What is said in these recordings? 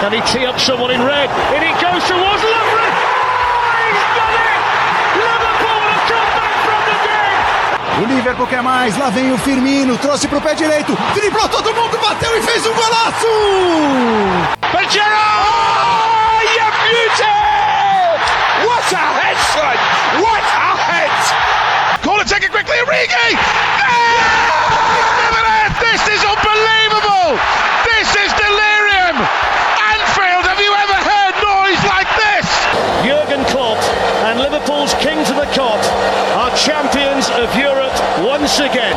Can he tee up someone in red? In he goes towards Lovren. Oh, he's done it! Liverpool have come back from the dead. O Liverpool quer mais, lá vem o Firmino, trouxe pro pé direito, driblou todo mundo, bateu e fez um golaço! Gerrard! Oh, you beauty! What a head, son! What a head! Corner taken quickly, Origi! Yeah! Again.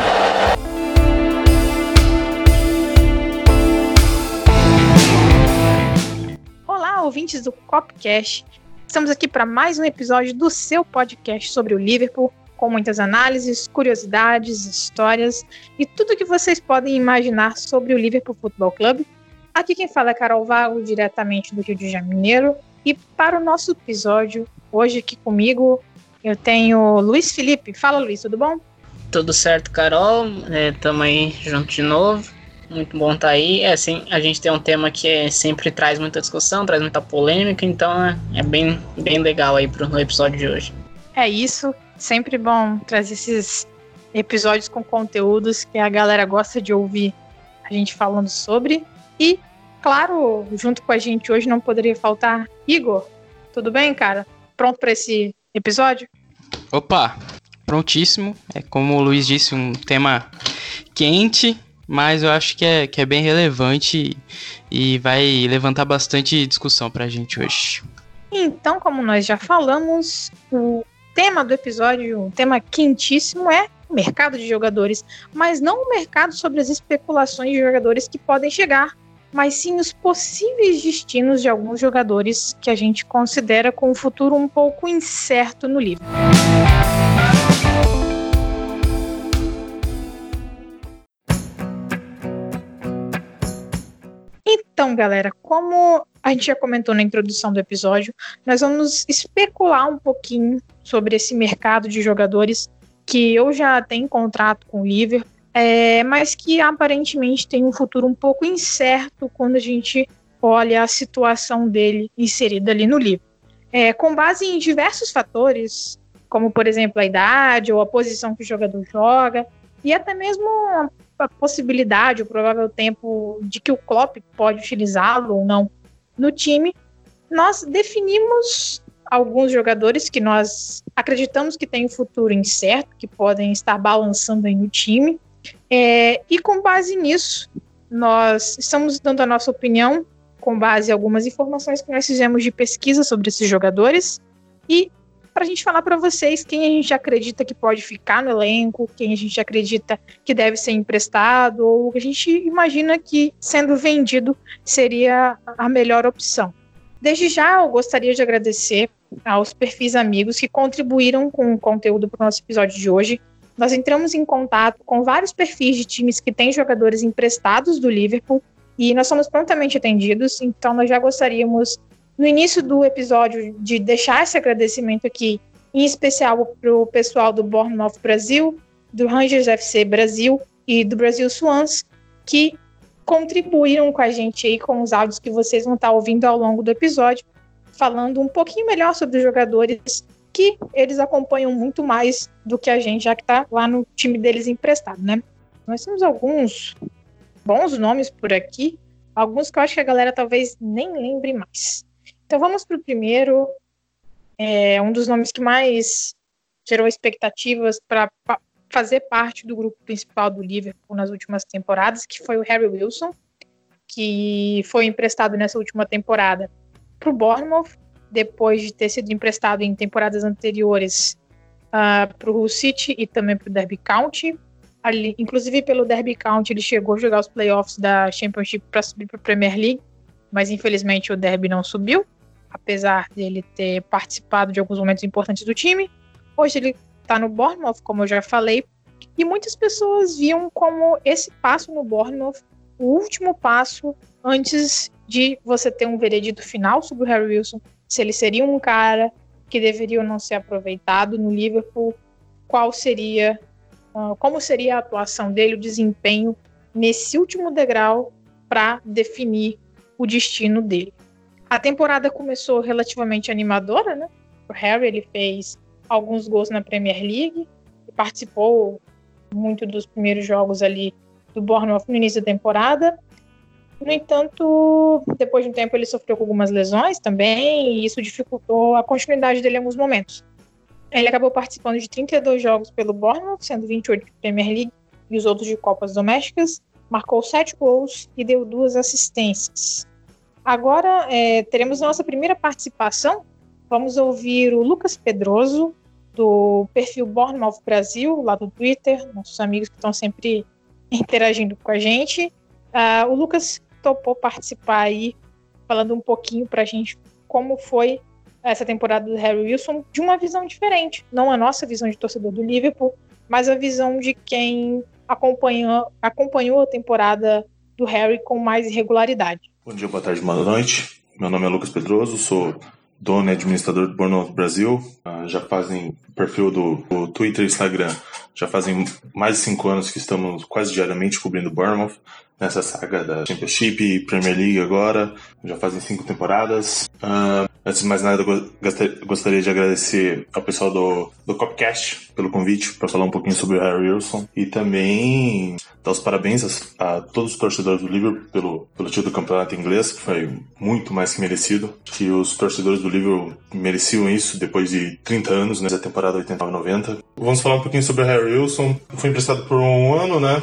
Olá, ouvintes do Copcast. Estamos aqui para mais um episódio do seu podcast sobre o Liverpool, com muitas análises, curiosidades, histórias e tudo que vocês podem imaginar sobre o Liverpool Futebol Clube. Aqui quem fala é Carol Vago, diretamente do Rio de Janeiro. E para o nosso episódio, hoje aqui comigo, eu tenho Luiz Felipe. Fala, Luiz, tudo bom? Tudo certo, Carol. Estamos aí junto de novo. Muito bom estar aí. É assim, a gente tem um tema que é, sempre traz muita discussão, traz muita polêmica, então é, é bem, bem legal aí pro no episódio de hoje. É isso. Sempre bom trazer esses episódios com conteúdos que a galera gosta de ouvir a gente falando sobre. E, claro, junto com a gente hoje não poderia faltar Igor. Tudo bem, cara? Pronto para esse episódio? Opa, prontíssimo. É como o Luiz disse, um tema quente, mas eu acho que é, que é bem relevante e vai levantar bastante discussão pra gente hoje. Então, como nós já falamos, o tema do episódio, um tema quentíssimo é o mercado de jogadores, mas não o mercado sobre as especulações de jogadores que podem chegar, mas sim os possíveis destinos de alguns jogadores que a gente considera com um futuro um pouco incerto no livro. Então, galera, como a gente já comentou na introdução do episódio, nós vamos especular um pouquinho sobre esse mercado de jogadores que eu já tenho contrato com o Liverpool, é, mas que aparentemente tem um futuro um pouco incerto quando a gente olha a situação dele inserida ali no livro. É, com base em diversos fatores, como por exemplo a idade ou a posição que o jogador joga, e até mesmo a possibilidade, o provável tempo de que o Klopp pode utilizá-lo ou não no time, nós definimos alguns jogadores que nós acreditamos que têm um futuro incerto, que podem estar balançando aí no time, é, e com base nisso, nós estamos dando a nossa opinião com base em algumas informações que nós fizemos de pesquisa sobre esses jogadores e para a gente falar para vocês quem a gente acredita que pode ficar no elenco, quem a gente acredita que deve ser emprestado, ou a gente imagina que sendo vendido seria a melhor opção. Desde já, eu gostaria de agradecer aos perfis amigos que contribuíram com o conteúdo para o nosso episódio de hoje. Nós entramos em contato com vários perfis de times que têm jogadores emprestados do Liverpool e nós somos prontamente atendidos, então nós já gostaríamos no início do episódio de deixar esse agradecimento aqui, em especial para o pessoal do Bournemouth Brasil, do Rangers FC Brasil e do Brasil Swans, que contribuíram com a gente aí com os áudios que vocês vão estar ouvindo ao longo do episódio, falando um pouquinho melhor sobre os jogadores que eles acompanham muito mais do que a gente, já que está lá no time deles emprestado, né? Nós temos alguns bons nomes por aqui, alguns que eu acho que a galera talvez nem lembre mais. Então vamos para o primeiro, é, um dos nomes que mais gerou expectativas para pa fazer parte do grupo principal do Liverpool nas últimas temporadas, que foi o Harry Wilson, que foi emprestado nessa última temporada para o Bournemouth, depois de ter sido emprestado em temporadas anteriores uh, para o City e também para o Derby County. Ali, inclusive pelo Derby County ele chegou a jogar os playoffs da Championship para subir para a Premier League, mas infelizmente o Derby não subiu apesar dele ter participado de alguns momentos importantes do time. Hoje ele está no Bournemouth, como eu já falei, e muitas pessoas viam como esse passo no Bournemouth o último passo antes de você ter um veredito final sobre o Harry Wilson, se ele seria um cara que deveria ou não ser aproveitado no Liverpool, qual seria, uh, como seria a atuação dele, o desempenho nesse último degrau para definir o destino dele. A temporada começou relativamente animadora, né? O Harry ele fez alguns gols na Premier League e participou muito dos primeiros jogos ali do Bournemouth no início da temporada. No entanto, depois de um tempo ele sofreu com algumas lesões também e isso dificultou a continuidade dele em alguns momentos. Ele acabou participando de 32 jogos pelo Bournemouth, sendo 28 de Premier League e os outros de Copas Domésticas, marcou 7 gols e deu duas assistências. Agora é, teremos nossa primeira participação. Vamos ouvir o Lucas Pedroso, do perfil Bournemouth Brasil, lá do Twitter, nossos amigos que estão sempre interagindo com a gente. Uh, o Lucas topou participar aí, falando um pouquinho para a gente como foi essa temporada do Harry Wilson de uma visão diferente. Não a nossa visão de torcedor do Liverpool, mas a visão de quem acompanhou, acompanhou a temporada do Harry com mais regularidade. Bom dia, boa tarde, boa noite. Meu nome é Lucas Pedroso, sou dono e administrador do Burnout Brasil. Uh, já fazem perfil do, do, Twitter e Instagram. Já fazem mais de cinco anos que estamos quase diariamente cobrindo Bournemouth nessa saga da Championship Premier League agora. Já fazem cinco temporadas. Uh, antes de mais nada, gostaria de agradecer ao pessoal do, do Copcast pelo convite para falar um pouquinho sobre o Harry Wilson e também dar os parabéns a, a, todos os torcedores do Liverpool pelo, pelo título do campeonato inglês, que foi muito mais que merecido. Que os torcedores do Liverpool mereciam isso depois de 30 anos, né, da temporada 89-90. Vamos falar um pouquinho sobre o Harry Wilson. Foi emprestado por um ano, né?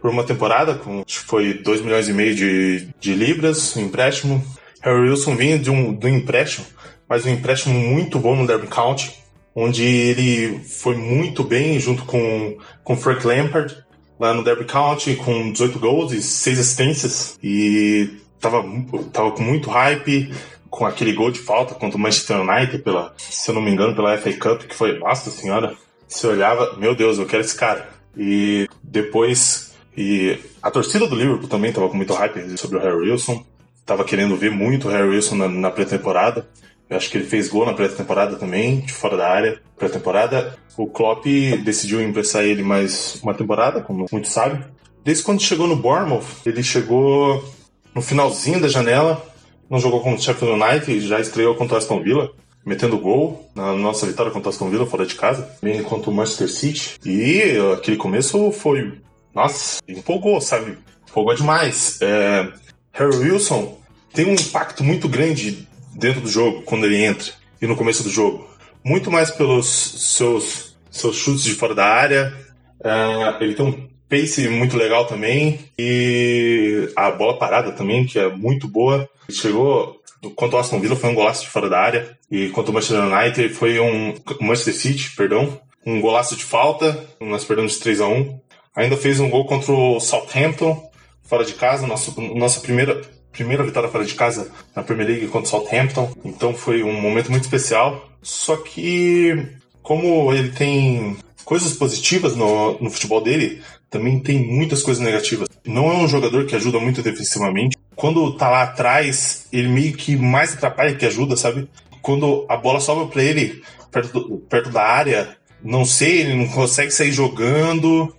por uma temporada, com foi 2 milhões e meio de, de libras, empréstimo. Harry Wilson vinha de um, de um empréstimo, mas um empréstimo muito bom no Derby County, onde ele foi muito bem junto com, com Frank Lampard, lá no Derby County, com 18 gols e 6 assistências. E tava, tava com muito hype, com aquele gol de falta contra o Manchester United, pela, se eu não me engano, pela FA Cup, que foi, nossa senhora, você olhava, meu Deus, eu quero esse cara. E depois e a torcida do Liverpool também estava com muito hype sobre o Harry Wilson. Tava querendo ver muito o Harry Wilson na, na pré-temporada. Eu acho que ele fez gol na pré-temporada também, de fora da área. Pré-temporada, o Klopp decidiu emprestar ele mais uma temporada, como muito sabe. Desde quando chegou no Bournemouth, ele chegou no finalzinho da janela, não jogou contra o Sheffield United, já estreou contra o Aston Villa, metendo gol na nossa vitória contra o Aston Villa fora de casa, bem contra o Manchester City. E aquele começo foi nossa, empolgou, sabe? Empolgou demais. É, Harry Wilson tem um impacto muito grande dentro do jogo quando ele entra e no começo do jogo. Muito mais pelos seus, seus chutes de fora da área. É, ele tem um pace muito legal também. E a bola parada também, que é muito boa. Chegou. Quanto ao Aston Villa foi um golaço de fora da área. E quanto ao Manchester United foi um. Manchester City, perdão. Um golaço de falta. Nós perdemos de 3 a 1 Ainda fez um gol contra o Southampton, fora de casa, nosso, nossa primeira, primeira vitória fora de casa na Premier League contra o Southampton. Então foi um momento muito especial. Só que, como ele tem coisas positivas no, no futebol dele, também tem muitas coisas negativas. Não é um jogador que ajuda muito defensivamente. Quando tá lá atrás, ele meio que mais atrapalha que ajuda, sabe? Quando a bola sobra para ele perto, do, perto da área, não sei, ele não consegue sair jogando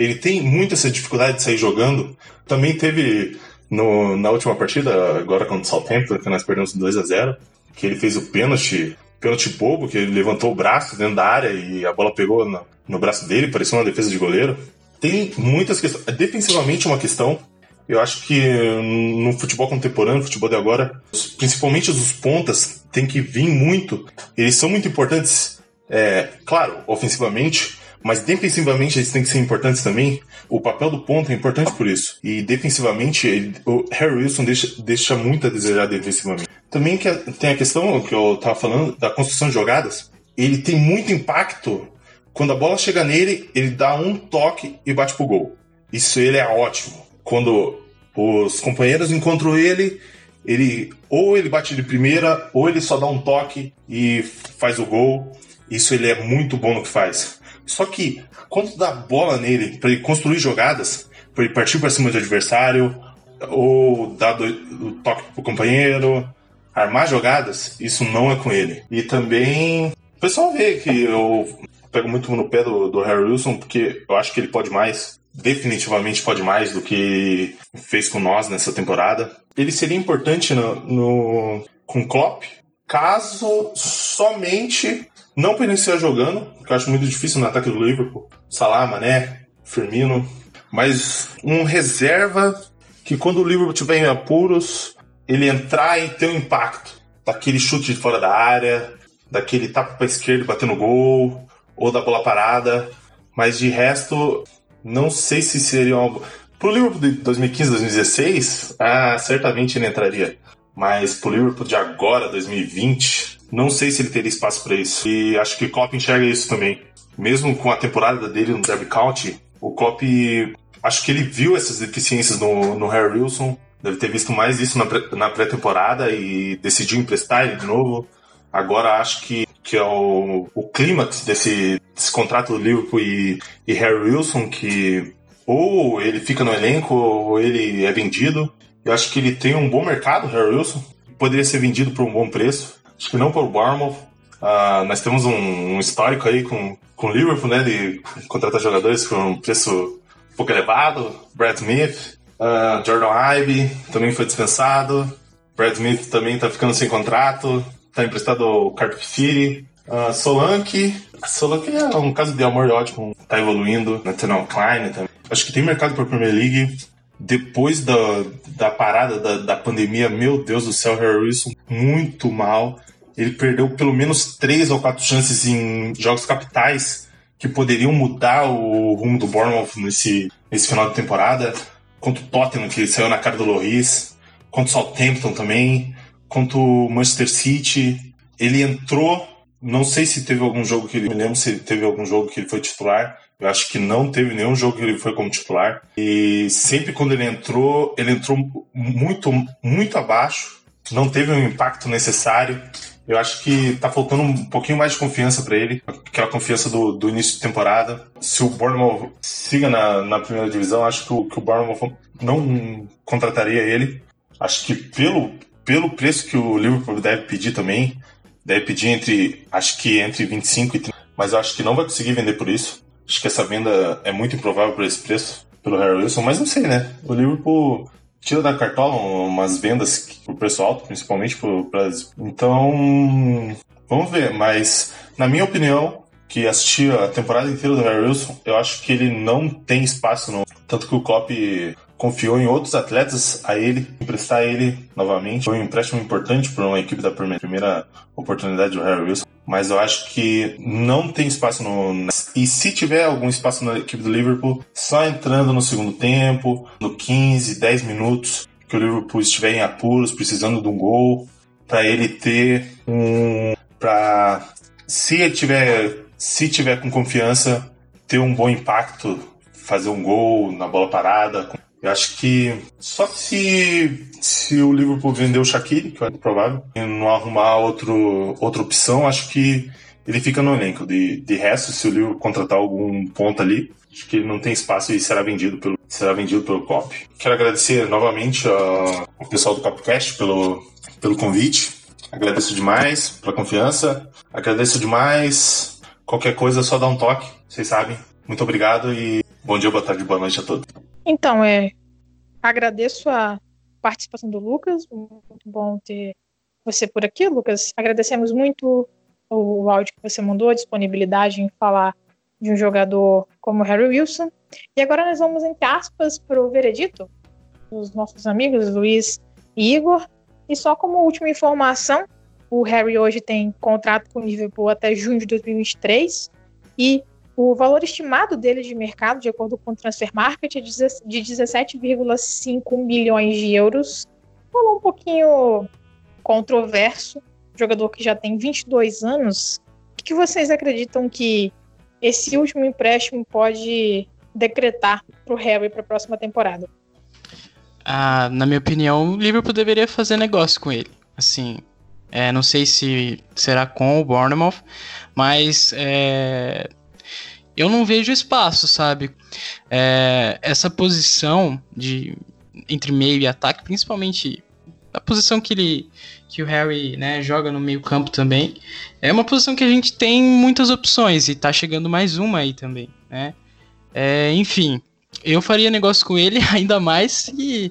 ele tem muito essa dificuldade de sair jogando. Também teve no, na última partida, agora contra o Southampton, que nós perdemos 2 a 0 que ele fez o pênalti, pênalti bobo, que ele levantou o braço dentro da área e a bola pegou no, no braço dele, parecia uma defesa de goleiro. Tem muitas questões. Defensivamente é uma questão. Eu acho que no futebol contemporâneo, no futebol de agora, principalmente os pontas, tem que vir muito. Eles são muito importantes, é, claro, ofensivamente, mas defensivamente eles têm que ser importantes também. O papel do ponto é importante por isso. E defensivamente, ele, o Harry Wilson deixa, deixa muito a desejar defensivamente. Também que tem a questão que eu tava falando da construção de jogadas. Ele tem muito impacto. Quando a bola chega nele, ele dá um toque e bate pro gol. Isso ele é ótimo. Quando os companheiros encontram ele, ele ou ele bate de primeira, ou ele só dá um toque e faz o gol. Isso ele é muito bom no que faz. Só que quando dá bola nele para ele construir jogadas, para ele partir para cima do adversário, ou dar o toque pro companheiro, armar jogadas, isso não é com ele. E também o pessoal vê que eu pego muito no pé do, do Harry Wilson, porque eu acho que ele pode mais. definitivamente pode mais do que fez com nós nessa temporada. Ele seria importante no, no com Klopp, caso somente não iniciar jogando, que eu acho muito difícil no ataque do Liverpool. Salah, Mané, Firmino, mas um reserva que quando o Liverpool tiver em apuros, ele entrar e ter um impacto daquele chute de fora da área, daquele tapa para esquerda batendo gol ou da bola parada, mas de resto não sei se seria algo pro Liverpool de 2015, 2016, ah, certamente ele entraria. Mas pro Liverpool de agora, 2020, não sei se ele teria espaço para isso. E acho que o Klopp enxerga isso também. Mesmo com a temporada dele no Derby County, o Klopp, acho que ele viu essas deficiências no, no Harry Wilson. Deve ter visto mais isso na pré-temporada e decidiu emprestar ele de novo. Agora acho que, que é o, o clímax desse, desse contrato do Liverpool e, e Harry Wilson, que ou ele fica no elenco ou ele é vendido. Eu acho que ele tem um bom mercado, Harry Wilson. Poderia ser vendido por um bom preço. Acho que não por Bournemouth. Uh, nós temos um, um, histórico aí com, com o Liverpool, né? De contratar jogadores por um preço um pouco elevado. Brad Smith, uh, Jordan Ibe também foi dispensado. Brad Smith também tá ficando sem contrato. Tá emprestado ao Cardiff City. Uh, Solanke. Solanke é um caso de amor e ódio, tá evoluindo. Nathaniel Klein também. Acho que tem mercado para Premier League depois da, da parada da, da pandemia, meu Deus do céu, Harry Wilson muito mal. Ele perdeu pelo menos três ou quatro chances em jogos capitais que poderiam mudar o rumo do Bournemouth nesse, nesse final de temporada. Contra o Tottenham, que saiu na cara do Loris. Contra o Southampton também. Contra o Manchester City. Ele entrou. Não sei se teve algum jogo que ele. Me lembro se teve algum jogo que ele foi titular. Eu acho que não teve nenhum jogo que ele foi como titular. E sempre quando ele entrou, ele entrou muito, muito abaixo. Não teve o um impacto necessário. Eu acho que tá faltando um pouquinho mais de confiança para ele, aquela confiança do, do início de temporada. Se o Bournemouth siga na, na primeira divisão, acho que o, que o Bournemouth não contrataria ele. Acho que pelo, pelo preço que o Liverpool deve pedir também, deve pedir entre, acho que entre 25 e 30, mas eu acho que não vai conseguir vender por isso. Acho que essa venda é muito improvável por esse preço, pelo Harry Wilson, mas não sei, né? O Liverpool tira da cartola umas vendas por preço alto, principalmente Brasil. Então, vamos ver. Mas, na minha opinião, que assisti a temporada inteira do Harry Wilson, eu acho que ele não tem espaço no. Tanto que o Klopp confiou em outros atletas a ele, emprestar ele novamente. Foi um empréstimo importante para uma equipe da primeira oportunidade do Harry Wilson. Mas eu acho que não tem espaço no. E se tiver algum espaço na equipe do Liverpool, só entrando no segundo tempo, no 15, 10 minutos, que o Liverpool estiver em apuros, precisando de um gol, para ele ter um. para se ele tiver se tiver com confiança, ter um bom impacto, fazer um gol na bola parada. Eu acho que só se, se o Liverpool vender o Shaqiri, que é provável, e não arrumar outro, outra opção, acho que ele fica no elenco. De, de resto, se o Liverpool contratar algum ponto ali, acho que ele não tem espaço e será vendido pelo, será vendido pelo COP. Quero agradecer novamente ao pessoal do Copcast pelo, pelo convite. Agradeço demais pela confiança. Agradeço demais Qualquer coisa é só dá um toque, vocês sabem. Muito obrigado e bom dia, boa tarde, boa noite a todos. Então, é, agradeço a participação do Lucas, muito bom ter você por aqui, Lucas. Agradecemos muito o áudio que você mandou, a disponibilidade em falar de um jogador como Harry Wilson. E agora nós vamos, entre aspas, para o veredito dos nossos amigos Luiz e Igor. E só como última informação, o Harry hoje tem contrato com o Liverpool até junho de 2023 e o valor estimado dele de mercado, de acordo com o Transfer Market, é de 17,5 milhões de euros. Falou um pouquinho controverso, jogador que já tem 22 anos. O que vocês acreditam que esse último empréstimo pode decretar para o Harry para a próxima temporada? Ah, na minha opinião, o Liverpool deveria fazer negócio com ele. Assim, é, não sei se será com o Bournemouth, mas é, eu não vejo espaço, sabe? É, essa posição de entre meio e ataque, principalmente a posição que ele que o Harry né, joga no meio campo também, é uma posição que a gente tem muitas opções e tá chegando mais uma aí também, né? É, enfim, eu faria negócio com ele ainda mais se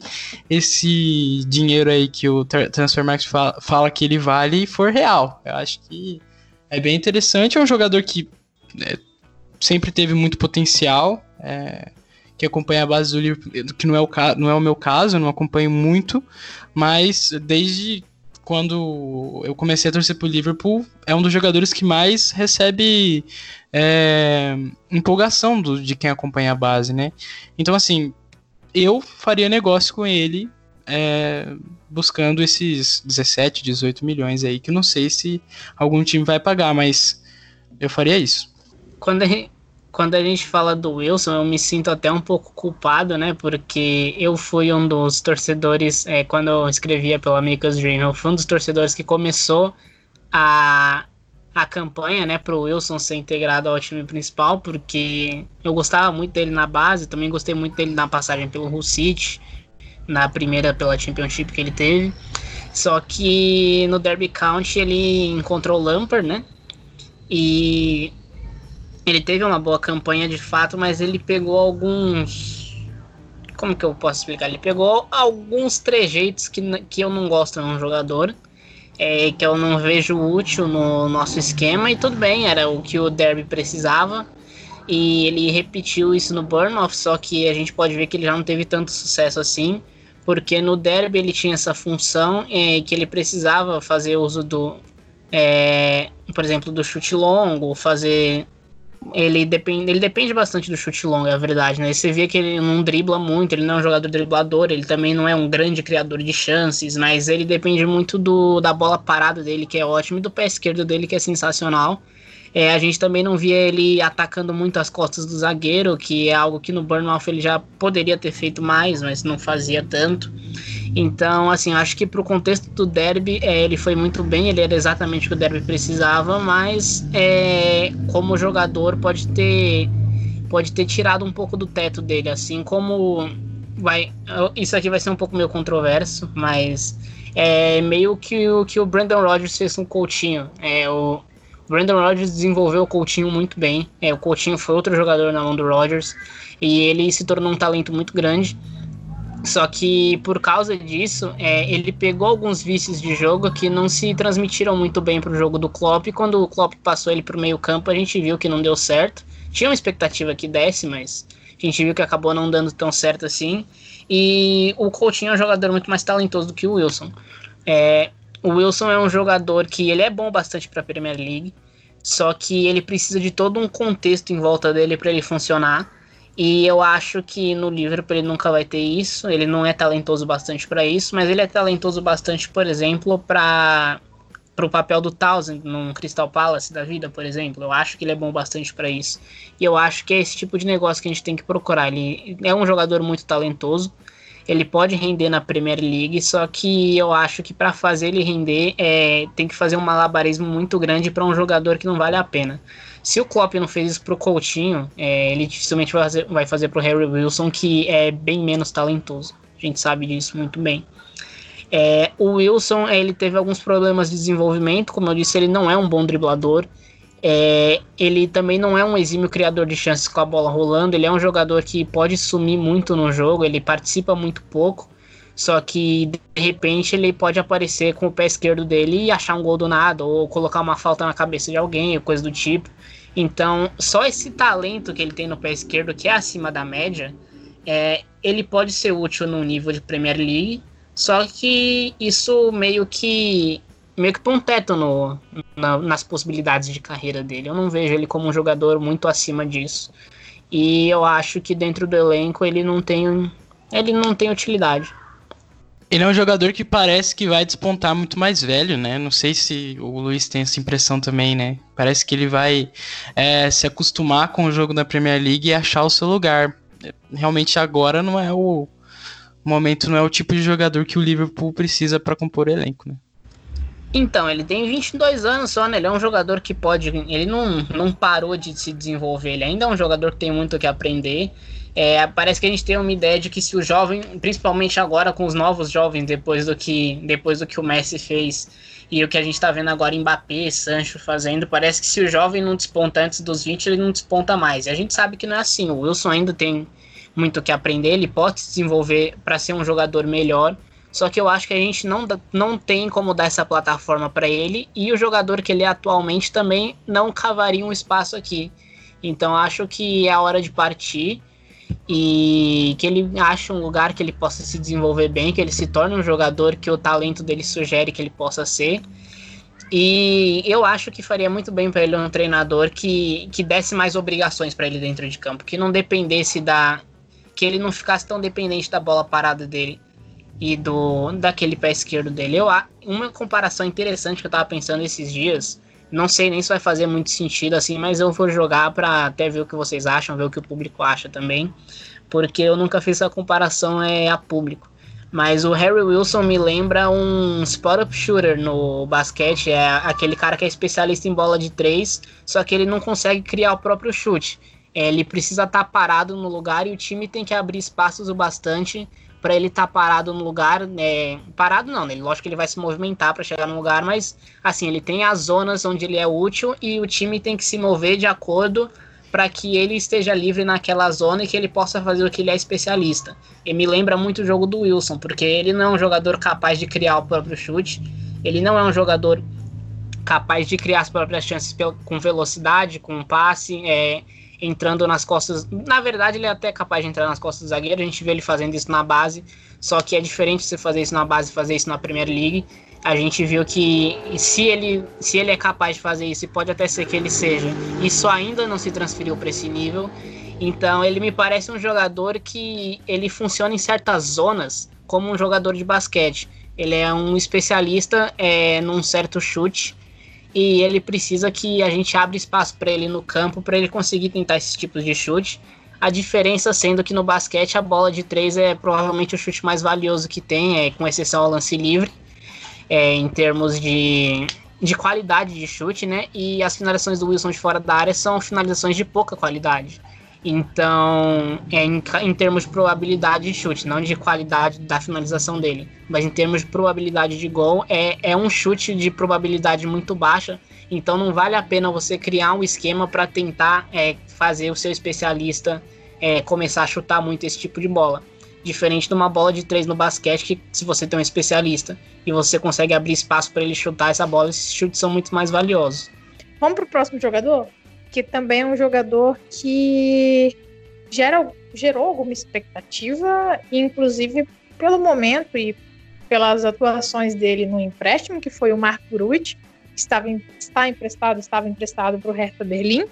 esse dinheiro aí que o Transfermarkt fala, fala que ele vale for real. Eu acho que é bem interessante. É um jogador que é, sempre teve muito potencial. É, que acompanha a base do Liverpool, que não é, o, não é o meu caso, eu não acompanho muito, mas desde quando eu comecei a torcer pro Liverpool, é um dos jogadores que mais recebe é, empolgação do, de quem acompanha a base, né? Então, assim, eu faria negócio com ele é, buscando esses 17, 18 milhões aí, que não sei se algum time vai pagar, mas eu faria isso. Quando a gente, quando a gente fala do Wilson, eu me sinto até um pouco culpado, né? Porque eu fui um dos torcedores, é, quando eu escrevia pelo Amicus Dream, eu fui um dos torcedores que começou a, a campanha, né, pro Wilson ser integrado ao time principal, porque eu gostava muito dele na base, também gostei muito dele na passagem pelo Hull City, na primeira pela Championship que ele teve. Só que no Derby County ele encontrou o Lampard, né? E ele teve uma boa campanha de fato, mas ele pegou alguns. Como que eu posso explicar? Ele pegou alguns trejeitos que, que eu não gosto num jogador. É, que eu não vejo útil no nosso esquema, e tudo bem, era o que o Derby precisava. E ele repetiu isso no Burnoff, só que a gente pode ver que ele já não teve tanto sucesso assim, porque no Derby ele tinha essa função é, que ele precisava fazer uso do, é, por exemplo, do chute longo, fazer ele depende, ele depende bastante do chute longo, é a verdade, né? Você vê que ele não dribla muito, ele não é um jogador driblador, ele também não é um grande criador de chances, mas ele depende muito do, da bola parada dele, que é ótimo, e do pé esquerdo dele, que é sensacional. É, a gente também não via ele atacando muito as costas do zagueiro, que é algo que no Burnoff ele já poderia ter feito mais, mas não fazia tanto. Então, assim, acho que pro contexto do derby, é, ele foi muito bem, ele era exatamente o que o derby precisava, mas é, como jogador pode ter pode ter tirado um pouco do teto dele, assim como vai, isso aqui vai ser um pouco meio controverso, mas é meio que o que o Brandon Rodgers fez com o Coutinho. É, o Brandon Rodgers desenvolveu o Coutinho muito bem. É, o Coutinho foi outro jogador na mão do Rodgers e ele se tornou um talento muito grande. Só que por causa disso, é, ele pegou alguns vícios de jogo que não se transmitiram muito bem para o jogo do Klopp. Quando o Klopp passou ele para o meio campo, a gente viu que não deu certo. Tinha uma expectativa que desse, mas a gente viu que acabou não dando tão certo assim. E o Coutinho é um jogador muito mais talentoso do que o Wilson. É, o Wilson é um jogador que ele é bom bastante para a Premier League, só que ele precisa de todo um contexto em volta dele para ele funcionar. E eu acho que no Liverpool ele nunca vai ter isso. Ele não é talentoso bastante para isso, mas ele é talentoso bastante, por exemplo, para o papel do Townsend num Crystal Palace da vida, por exemplo. Eu acho que ele é bom bastante para isso. E eu acho que é esse tipo de negócio que a gente tem que procurar. Ele é um jogador muito talentoso. Ele pode render na Premier League, só que eu acho que para fazer ele render é, tem que fazer um malabarismo muito grande para um jogador que não vale a pena. Se o Klopp não fez isso pro Coutinho, é, ele dificilmente vai fazer, vai fazer pro Harry Wilson, que é bem menos talentoso. A gente sabe disso muito bem. É, o Wilson, é, ele teve alguns problemas de desenvolvimento, como eu disse, ele não é um bom driblador. É, ele também não é um exímio criador de chances com a bola rolando. Ele é um jogador que pode sumir muito no jogo, ele participa muito pouco. Só que de repente ele pode aparecer com o pé esquerdo dele e achar um gol do nada, ou colocar uma falta na cabeça de alguém, ou coisa do tipo. Então, só esse talento que ele tem no pé esquerdo, que é acima da média, é, ele pode ser útil no nível de Premier League. Só que isso meio que meio que põe um teto no, na, nas possibilidades de carreira dele. Eu não vejo ele como um jogador muito acima disso. E eu acho que dentro do elenco ele não tem ele não tem utilidade. Ele é um jogador que parece que vai despontar muito mais velho, né? Não sei se o Luiz tem essa impressão também, né? Parece que ele vai é, se acostumar com o jogo da Premier League e achar o seu lugar. Realmente agora não é o, momento, não é o tipo de jogador que o Liverpool precisa para compor o elenco, né? Então, ele tem 22 anos só, né? Ele é um jogador que pode. Ele não, não parou de se desenvolver. Ele ainda é um jogador que tem muito o que aprender. É, parece que a gente tem uma ideia de que se o jovem, principalmente agora com os novos jovens, depois do que, depois do que o Messi fez e o que a gente está vendo agora Mbappé, Sancho fazendo, parece que se o jovem não desponta antes dos 20, ele não desponta mais. E a gente sabe que não é assim. O Wilson ainda tem muito que aprender, ele pode se desenvolver para ser um jogador melhor. Só que eu acho que a gente não, não tem como dar essa plataforma para ele e o jogador que ele é atualmente também não cavaria um espaço aqui. Então acho que é a hora de partir e que ele ache um lugar que ele possa se desenvolver bem, que ele se torne um jogador que o talento dele sugere que ele possa ser. E eu acho que faria muito bem para ele um treinador que, que desse mais obrigações para ele dentro de campo, que não dependesse da. que ele não ficasse tão dependente da bola parada dele e do daquele pé esquerdo dele. Eu, uma comparação interessante que eu tava pensando esses dias, não sei nem se vai fazer muito sentido assim, mas eu vou jogar para até ver o que vocês acham, ver o que o público acha também, porque eu nunca fiz essa comparação é a público. Mas o Harry Wilson me lembra um spot-up shooter no basquete, é aquele cara que é especialista em bola de três, só que ele não consegue criar o próprio chute. É, ele precisa estar tá parado no lugar e o time tem que abrir espaços o bastante para ele estar tá parado no lugar, né? Parado não, né? Lógico que ele vai se movimentar para chegar no lugar, mas assim, ele tem as zonas onde ele é útil e o time tem que se mover de acordo para que ele esteja livre naquela zona e que ele possa fazer o que ele é especialista. E me lembra muito o jogo do Wilson, porque ele não é um jogador capaz de criar o próprio chute, ele não é um jogador capaz de criar as próprias chances com velocidade, com passe, é, entrando nas costas. Na verdade, ele é até capaz de entrar nas costas do zagueiro. A gente vê ele fazendo isso na base. Só que é diferente você fazer isso na base e fazer isso na Premier League. A gente viu que se ele, se ele é capaz de fazer isso, e pode até ser que ele seja, isso ainda não se transferiu para esse nível. Então ele me parece um jogador que ele funciona em certas zonas como um jogador de basquete. Ele é um especialista é, num certo chute e ele precisa que a gente abra espaço para ele no campo para ele conseguir tentar esses tipos de chute. A diferença sendo que no basquete a bola de três é provavelmente o chute mais valioso que tem, é, com exceção ao lance livre, é, em termos de, de qualidade de chute, né? E as finalizações do Wilson de fora da área são finalizações de pouca qualidade. Então, é em, em, termos de probabilidade de chute, não de qualidade da finalização dele, mas em termos de probabilidade de gol, é, é um chute de probabilidade muito baixa. Então, não vale a pena você criar um esquema para tentar é, fazer o seu especialista é, começar a chutar muito esse tipo de bola. Diferente de uma bola de três no basquete, que se você tem um especialista e você consegue abrir espaço para ele chutar essa bola, esses chutes são muito mais valiosos. Vamos para o próximo jogador? Que também é um jogador que gera, gerou alguma expectativa, inclusive pelo momento e pelas atuações dele no empréstimo, que foi o Mark Gruit, que estava, está emprestado, estava emprestado para o Hertha Berlim.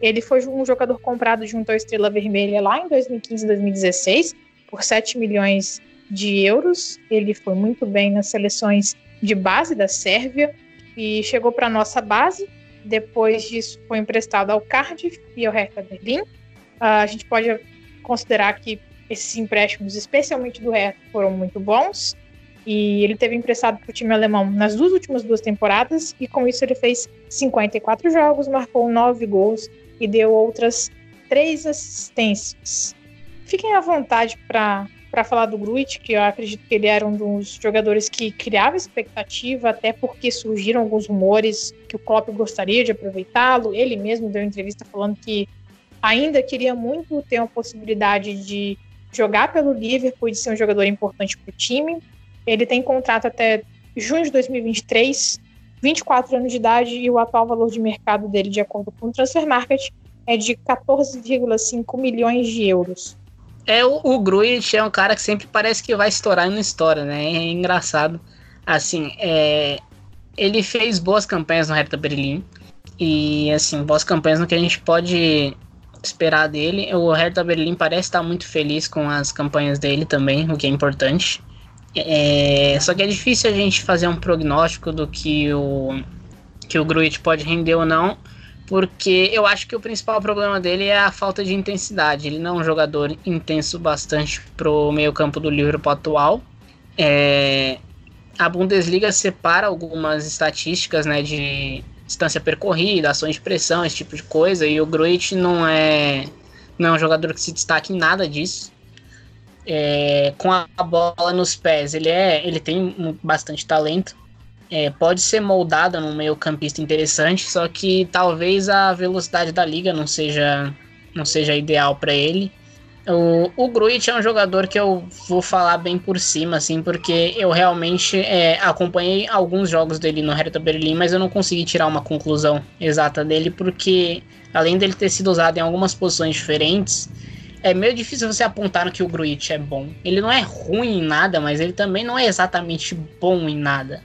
Ele foi um jogador comprado junto à Estrela Vermelha lá em 2015 2016 por 7 milhões de euros. Ele foi muito bem nas seleções de base da Sérvia e chegou para a nossa base depois disso, foi emprestado ao Cardiff e ao Hertha Berlim. Uh, a gente pode considerar que esses empréstimos, especialmente do Hertha, foram muito bons. E ele teve emprestado para o time alemão nas duas últimas duas temporadas, e com isso ele fez 54 jogos, marcou 9 gols e deu outras três assistências. Fiquem à vontade para para falar do Gruit, que eu acredito que ele era um dos jogadores que criava expectativa, até porque surgiram alguns rumores que o Klopp gostaria de aproveitá-lo. Ele mesmo deu entrevista falando que ainda queria muito ter a possibilidade de jogar pelo Liverpool e de ser um jogador importante para o time. Ele tem contrato até junho de 2023, 24 anos de idade e o atual valor de mercado dele, de acordo com o Transfer Market, é de 14,5 milhões de euros. É, o, o Gruitch é um cara que sempre parece que vai estourar não estoura, né? É engraçado. Assim, é, ele fez boas campanhas no Hertha Berlim. E, assim, boas campanhas no que a gente pode esperar dele. O Hertha Berlim parece estar muito feliz com as campanhas dele também, o que é importante. É, só que é difícil a gente fazer um prognóstico do que o, que o Gruitch pode render ou não porque eu acho que o principal problema dele é a falta de intensidade. Ele não é um jogador intenso bastante pro meio-campo do Liverpool atual. É, a Bundesliga separa algumas estatísticas né, de distância percorrida, ações de pressão, esse tipo de coisa, e o Gruit não é, não é um jogador que se destaque em nada disso. É, com a bola nos pés, ele, é, ele tem bastante talento, é, pode ser moldada num meio campista interessante, só que talvez a velocidade da liga não seja, não seja ideal para ele. O, o Gruit é um jogador que eu vou falar bem por cima, assim, porque eu realmente é, acompanhei alguns jogos dele no Hertha Berlim, mas eu não consegui tirar uma conclusão exata dele, porque além dele ter sido usado em algumas posições diferentes, é meio difícil você apontar que o Gruit é bom. Ele não é ruim em nada, mas ele também não é exatamente bom em nada.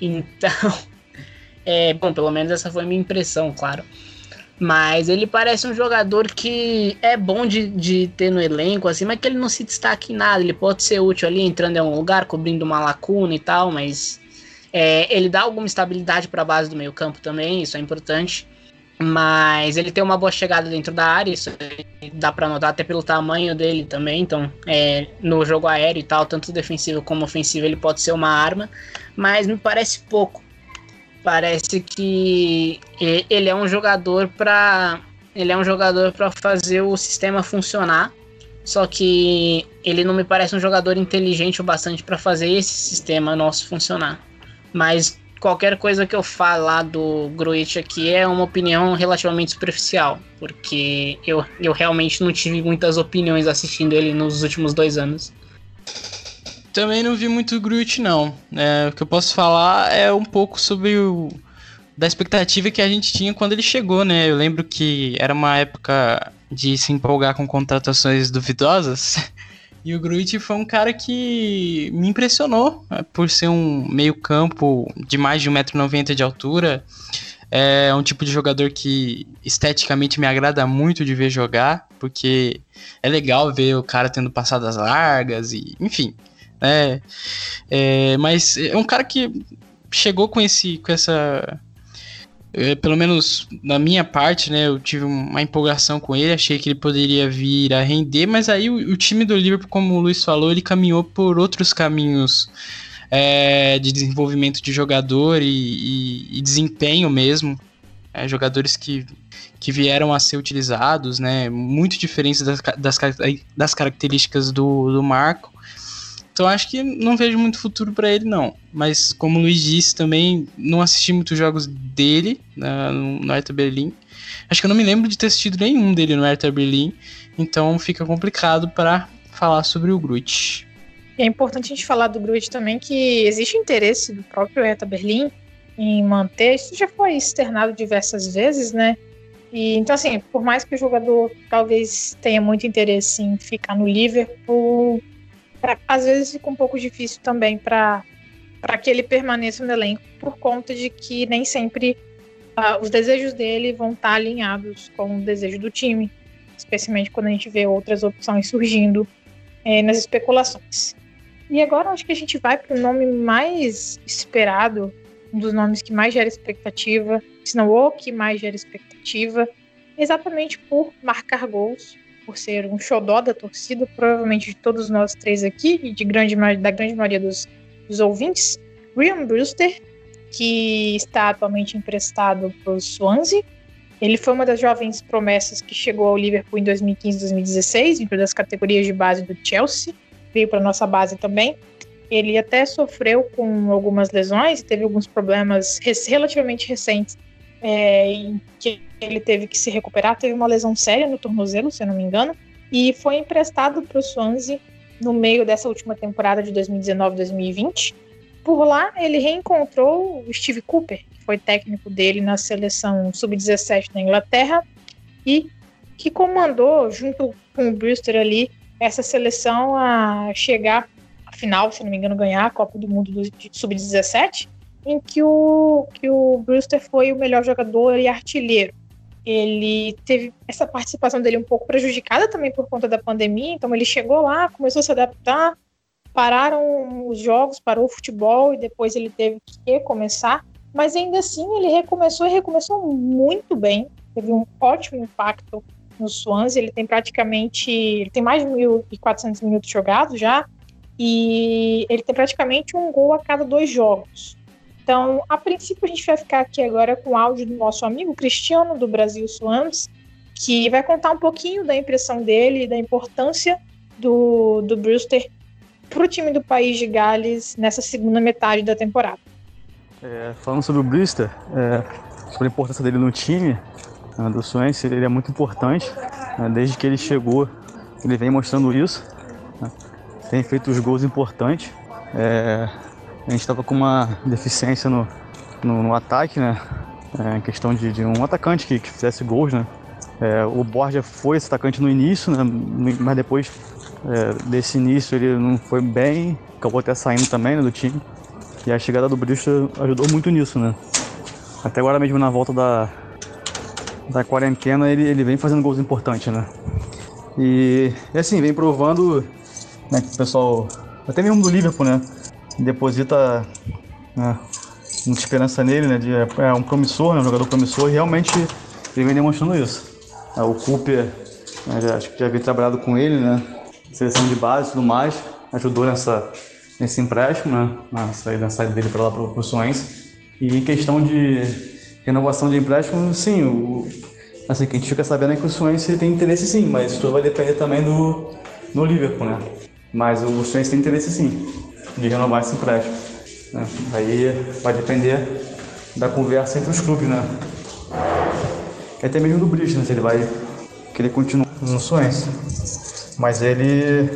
Então, é bom, pelo menos essa foi a minha impressão, claro. Mas ele parece um jogador que é bom de, de ter no elenco, assim, mas que ele não se destaca em nada. Ele pode ser útil ali, entrando em algum lugar, cobrindo uma lacuna e tal, mas é, ele dá alguma estabilidade para a base do meio campo também, isso é importante. Mas ele tem uma boa chegada dentro da área, isso dá para notar até pelo tamanho dele também. Então, é, no jogo aéreo e tal, tanto defensivo como ofensivo, ele pode ser uma arma, mas me parece pouco Parece que ele é um jogador para ele é um jogador para fazer o sistema funcionar. Só que ele não me parece um jogador inteligente o bastante para fazer esse sistema nosso funcionar. Mas qualquer coisa que eu falar do Gruitch aqui é uma opinião relativamente superficial, porque eu, eu realmente não tive muitas opiniões assistindo ele nos últimos dois anos. Também não vi muito Groot, não. É, o que eu posso falar é um pouco sobre o da expectativa que a gente tinha quando ele chegou, né? Eu lembro que era uma época de se empolgar com contratações duvidosas. E o Gruit foi um cara que me impressionou né? por ser um meio-campo de mais de 1,90m de altura. É um tipo de jogador que esteticamente me agrada muito de ver jogar, porque é legal ver o cara tendo passadas largas e, enfim, né? É, mas é um cara que chegou com esse, com essa, é, pelo menos na minha parte, né? Eu tive uma empolgação com ele, achei que ele poderia vir a render, mas aí o, o time do Liverpool, como o Luiz falou, ele caminhou por outros caminhos. É, de desenvolvimento de jogador e, e, e desempenho mesmo. É, jogadores que, que vieram a ser utilizados, né? Muito diferentes das, das, das características do, do Marco. Então acho que não vejo muito futuro para ele, não. Mas como o Luiz disse também, não assisti muitos jogos dele né, no Hertha Berlim. Acho que eu não me lembro de ter assistido nenhum dele no Hertha Berlim. Então fica complicado para falar sobre o Gruit. É importante a gente falar do Gruit também que existe interesse do próprio Hertha Berlim em manter. Isso já foi externado diversas vezes, né? E, então, assim, por mais que o jogador talvez tenha muito interesse em ficar no Liverpool, pra, às vezes fica um pouco difícil também para que ele permaneça no elenco, por conta de que nem sempre uh, os desejos dele vão estar tá alinhados com o desejo do time, especialmente quando a gente vê outras opções surgindo eh, nas especulações. E agora acho que a gente vai para o nome mais esperado, um dos nomes que mais gera expectativa, se não o que mais gera expectativa, exatamente por marcar gols por ser um xodó da torcida, provavelmente de todos nós três aqui e de grande, da grande maioria dos, dos ouvintes, Ryan Brewster, que está atualmente emprestado para o Swansea. Ele foi uma das jovens promessas que chegou ao Liverpool em 2015 2016, dentro das categorias de base do Chelsea, veio para nossa base também. Ele até sofreu com algumas lesões, teve alguns problemas relativamente recentes é, em que ele teve que se recuperar, teve uma lesão séria no tornozelo, se eu não me engano, e foi emprestado para o Swansea no meio dessa última temporada de 2019-2020. Por lá, ele reencontrou o Steve Cooper, que foi técnico dele na seleção sub-17 da Inglaterra e que comandou, junto com o Brewster ali, essa seleção a chegar à final, se não me engano, ganhar a Copa do Mundo do sub-17 em que o, que o Brewster foi o melhor jogador e artilheiro. Ele teve essa participação dele um pouco prejudicada também por conta da pandemia, então ele chegou lá, começou a se adaptar, pararam os jogos, parou o futebol e depois ele teve que recomeçar, mas ainda assim ele recomeçou e recomeçou muito bem, teve um ótimo impacto no Swansea, ele tem praticamente, ele tem mais de 1.400 minutos jogados já, e ele tem praticamente um gol a cada dois jogos. Então, a princípio, a gente vai ficar aqui agora com o áudio do nosso amigo Cristiano, do Brasil Swans, que vai contar um pouquinho da impressão dele da importância do, do Brewster para o time do país de Gales nessa segunda metade da temporada. É, falando sobre o Brewster, é, sobre a importância dele no time né, do Swansea, ele é muito importante. Né, desde que ele chegou ele vem mostrando isso. Né? Tem feito os gols importantes. É, a gente estava com uma deficiência no, no, no ataque, né? É, em questão de, de, um atacante que, que fizesse gols, né? É, o Borja foi esse atacante no início, né? mas depois é, desse início ele não foi bem, acabou até saindo também né, do time. E a chegada do Bristol ajudou muito nisso, né? Até agora mesmo na volta da, da quarentena ele, ele vem fazendo gols importantes, né? E, e assim, vem provando né, que o pessoal, até mesmo do Liverpool, né? Deposita né, muita esperança nele, né? De, é um promissor, né, um jogador promissor e realmente ele vem demonstrando isso. É, o Cooper, né, já, acho que já havia trabalhado com ele, né? Seleção de base e tudo mais, ajudou nessa, nesse empréstimo, né? Na saída, na saída dele para lá para o Swansea. E em questão de renovação de empréstimo, sim, o, assim, que a gente fica sabendo é que o Swansea tem interesse sim, mas tudo vai depender também do, do Liverpool, né? Mas o Swansea tem interesse sim de renovar esse empréstimo. Né? Aí vai depender da conversa entre os clubes, né? E até mesmo do Brist, né? Se ele vai querer continuar no Swansea. Mas ele,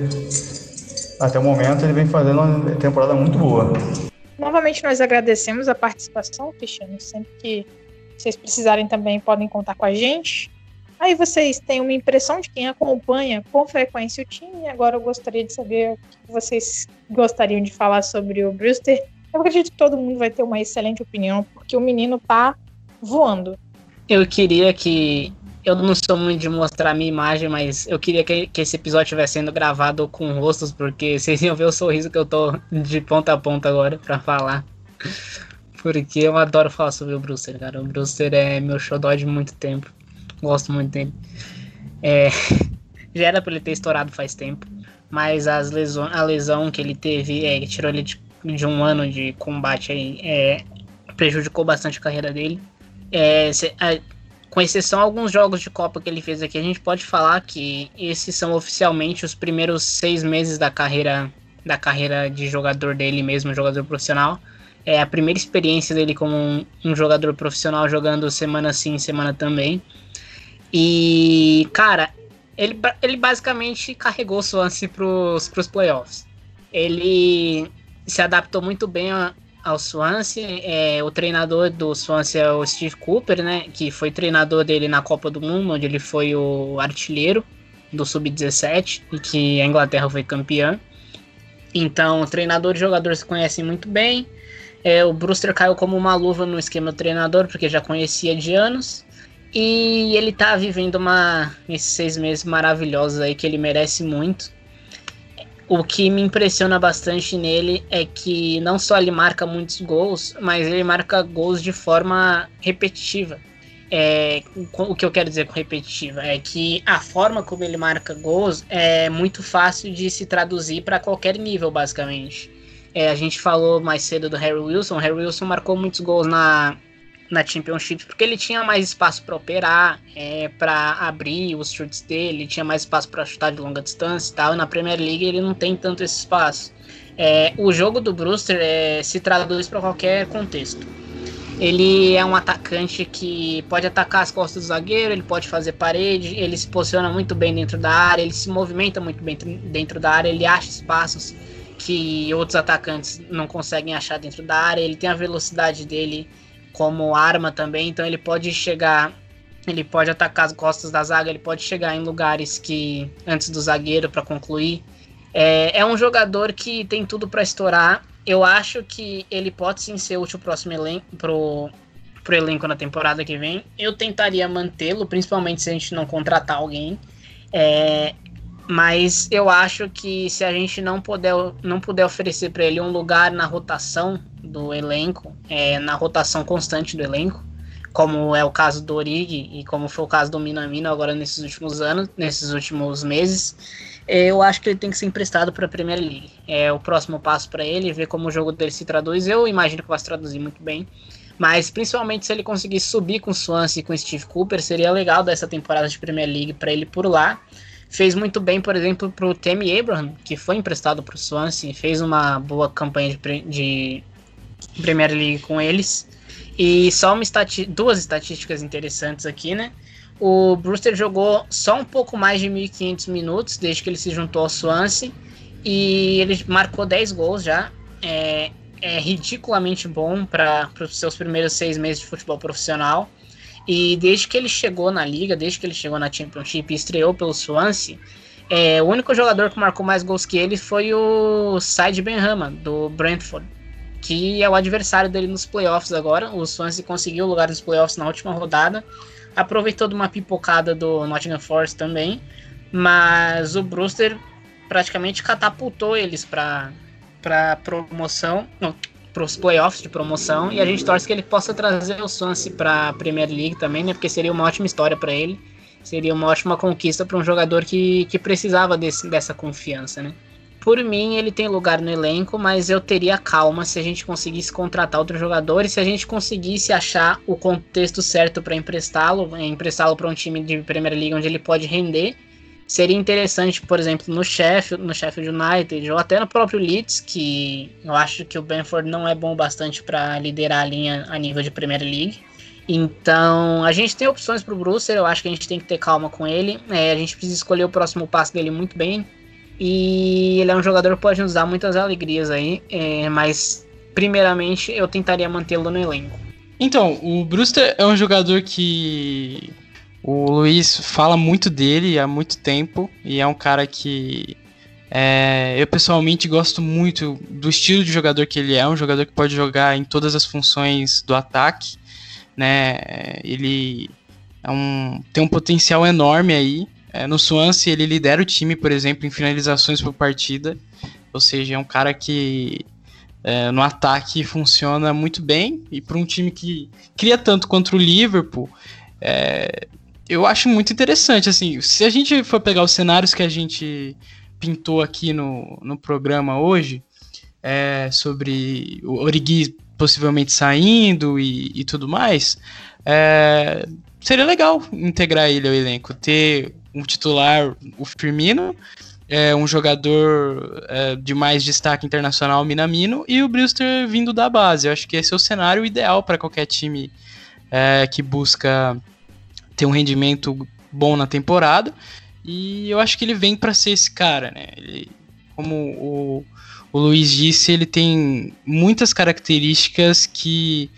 até o momento, ele vem fazendo uma temporada muito boa. Novamente, nós agradecemos a participação, Cristiano. Sempre que vocês precisarem também, podem contar com a gente. Aí vocês têm uma impressão de quem acompanha com frequência o time. Agora eu gostaria de saber o que vocês gostariam de falar sobre o Brewster. Eu acredito que todo mundo vai ter uma excelente opinião, porque o menino tá voando. Eu queria que. Eu não sou muito de mostrar a minha imagem, mas eu queria que, que esse episódio estivesse sendo gravado com rostos, porque vocês iam ver o sorriso que eu tô de ponta a ponta agora para falar. Porque eu adoro falar sobre o Brewster, cara. O Brewster é meu xodó de muito tempo. Gosto muito dele. É, já era pra ele ter estourado faz tempo. Mas as lesões, a lesão que ele teve, é, que tirou ele de, de, um ano de combate aí, é, prejudicou bastante a carreira dele. É, se, a, com exceção a alguns jogos de Copa que ele fez aqui, a gente pode falar que esses são oficialmente os primeiros seis meses da carreira da carreira de jogador dele mesmo, jogador profissional. É a primeira experiência dele como um, um jogador profissional jogando semana sim, semana também. E, cara, ele, ele basicamente carregou o Swansea pros, pros playoffs. Ele se adaptou muito bem ao Swansea. É, o treinador do Swansea é o Steve Cooper, né? Que foi treinador dele na Copa do Mundo, onde ele foi o artilheiro do Sub-17 e que a Inglaterra foi campeã. Então, treinador e jogador se conhecem muito bem. É, o Brewster caiu como uma luva no esquema do treinador, porque já conhecia de anos. E ele tá vivendo uma esses seis meses maravilhosos aí que ele merece muito. O que me impressiona bastante nele é que não só ele marca muitos gols, mas ele marca gols de forma repetitiva. É, o que eu quero dizer com repetitiva é que a forma como ele marca gols é muito fácil de se traduzir para qualquer nível, basicamente. É, a gente falou mais cedo do Harry Wilson. Harry Wilson marcou muitos gols na, na Championship, porque ele tinha mais espaço para operar, é, para abrir os chutes dele, tinha mais espaço para chutar de longa distância e tal. E na Premier League ele não tem tanto esse espaço. É, o jogo do Brewster é, se traduz para qualquer contexto. Ele é um atacante que pode atacar as costas do zagueiro, ele pode fazer parede, ele se posiciona muito bem dentro da área, ele se movimenta muito bem dentro da área, ele acha espaços que outros atacantes não conseguem achar dentro da área, ele tem a velocidade dele como arma também, então ele pode chegar, ele pode atacar as costas da zaga, ele pode chegar em lugares que antes do zagueiro para concluir. É, é, um jogador que tem tudo para estourar. Eu acho que ele pode sim ser útil próximo elenco pro, pro elenco na temporada que vem. Eu tentaria mantê-lo, principalmente se a gente não contratar alguém. É, mas eu acho que se a gente não puder, não puder oferecer para ele um lugar na rotação do elenco, é, na rotação constante do elenco, como é o caso do Origi e como foi o caso do Minamino agora nesses últimos anos, nesses últimos meses, eu acho que ele tem que ser emprestado para a Premier League. É o próximo passo para ele, ver como o jogo dele se traduz. Eu imagino que vai se traduzir muito bem. Mas principalmente se ele conseguir subir com o Swansea e com o Steve Cooper, seria legal dessa temporada de Premier League para ele por lá fez muito bem, por exemplo, para o Temi Abraham, que foi emprestado para o Swansea, fez uma boa campanha de, de Premier League com eles. E só estati duas estatísticas interessantes aqui, né? O Brewster jogou só um pouco mais de 1.500 minutos desde que ele se juntou ao Swansea e ele marcou 10 gols já. É, é ridiculamente bom para os seus primeiros seis meses de futebol profissional. E desde que ele chegou na liga, desde que ele chegou na Championship e estreou pelo Swansea, é, o único jogador que marcou mais gols que ele foi o Said Benrahma, do Brentford, que é o adversário dele nos playoffs agora. O Swansea conseguiu o lugar dos playoffs na última rodada, aproveitou de uma pipocada do Nottingham Forest também, mas o Brewster praticamente catapultou eles para para promoção, para os playoffs de promoção, e a gente torce que ele possa trazer o Swansea para a Premier League também, né? Porque seria uma ótima história para ele, seria uma ótima conquista para um jogador que, que precisava desse, dessa confiança, né? Por mim, ele tem lugar no elenco, mas eu teria calma se a gente conseguisse contratar outro jogador e se a gente conseguisse achar o contexto certo para emprestá-lo, emprestá-lo para um time de Premier League onde ele pode render seria interessante, por exemplo, no Sheffield, no Sheffield United ou até no próprio Leeds, que eu acho que o Benford não é bom bastante para liderar a linha a nível de Premier League. Então, a gente tem opções para o Brewster, eu acho que a gente tem que ter calma com ele. É, a gente precisa escolher o próximo passo dele muito bem. E ele é um jogador que pode nos dar muitas alegrias aí, é, mas primeiramente eu tentaria mantê-lo no elenco. Então, o Brewster é um jogador que o Luiz fala muito dele há muito tempo e é um cara que é, eu pessoalmente gosto muito do estilo de jogador que ele é, um jogador que pode jogar em todas as funções do ataque, né? Ele é um, tem um potencial enorme aí. É, no Swansea ele lidera o time, por exemplo, em finalizações por partida, ou seja, é um cara que é, no ataque funciona muito bem e para um time que cria tanto contra o Liverpool, é, eu acho muito interessante, assim, se a gente for pegar os cenários que a gente pintou aqui no, no programa hoje, é, sobre o Origi possivelmente saindo e, e tudo mais, é, seria legal integrar ele ao elenco, ter um titular, o Firmino, é, um jogador é, de mais destaque internacional, Minamino, e o Brewster vindo da base. Eu acho que esse é o cenário ideal para qualquer time é, que busca ter um rendimento bom na temporada. E eu acho que ele vem para ser esse cara, né? Ele, como o, o Luiz disse, ele tem muitas características que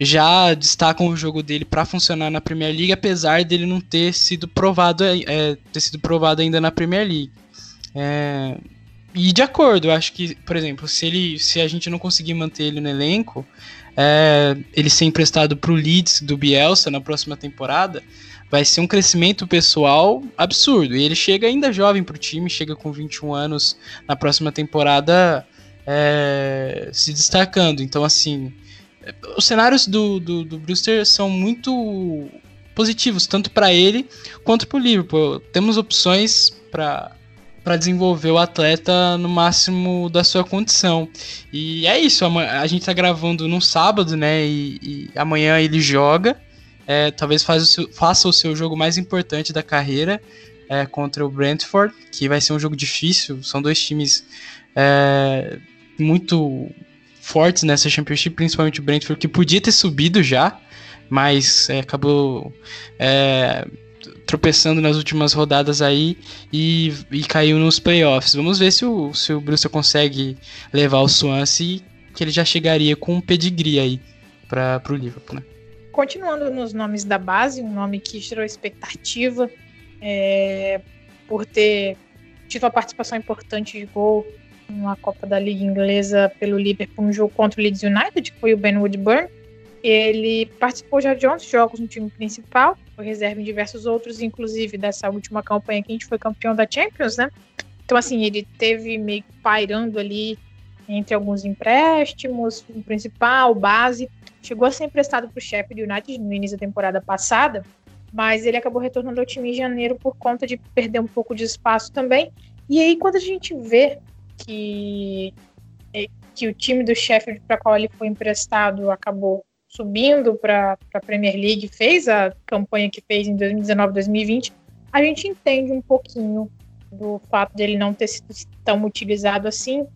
já destacam o jogo dele para funcionar na Premier League, apesar dele não ter sido provado, é, ter sido provado ainda na Premier League. É, e de acordo, eu acho que, por exemplo, se, ele, se a gente não conseguir manter ele no elenco, é, ele ser emprestado para o Leeds do Bielsa na próxima temporada, vai ser um crescimento pessoal absurdo. E ele chega ainda jovem para o time, chega com 21 anos na próxima temporada é, se destacando. Então, assim, os cenários do, do, do Brewster são muito positivos, tanto para ele quanto para o Liverpool. Temos opções para para desenvolver o atleta no máximo da sua condição. E é isso, a gente tá gravando no sábado, né? E, e amanhã ele joga. É, talvez faça o, seu, faça o seu jogo mais importante da carreira é, contra o Brentford, que vai ser um jogo difícil. São dois times é, muito fortes nessa Championship, principalmente o Brentford, que podia ter subido já, mas é, acabou é, tropeçando nas últimas rodadas aí e, e caiu nos playoffs. Vamos ver se o, se o Brewster consegue levar o Swansea, que ele já chegaria com um pedigree aí para o Liverpool, né? Continuando nos nomes da base, um nome que gerou expectativa é, por ter tido uma participação importante de gol na Copa da Liga Inglesa pelo Liverpool, um jogo contra o Leeds United, que foi o Ben Woodburn. Ele participou já de 11 jogos no time principal, foi reserva em diversos outros, inclusive dessa última campanha que a gente foi campeão da Champions, né? Então, assim, ele teve meio pairando ali entre alguns empréstimos, principal, base. Chegou a ser emprestado para o Sheffield United no início da temporada passada, mas ele acabou retornando ao time em janeiro por conta de perder um pouco de espaço também. E aí, quando a gente vê que, é, que o time do Sheffield para qual ele foi emprestado acabou subindo para a Premier League, fez a campanha que fez em 2019, 2020, a gente entende um pouquinho do fato dele não ter sido tão utilizado assim.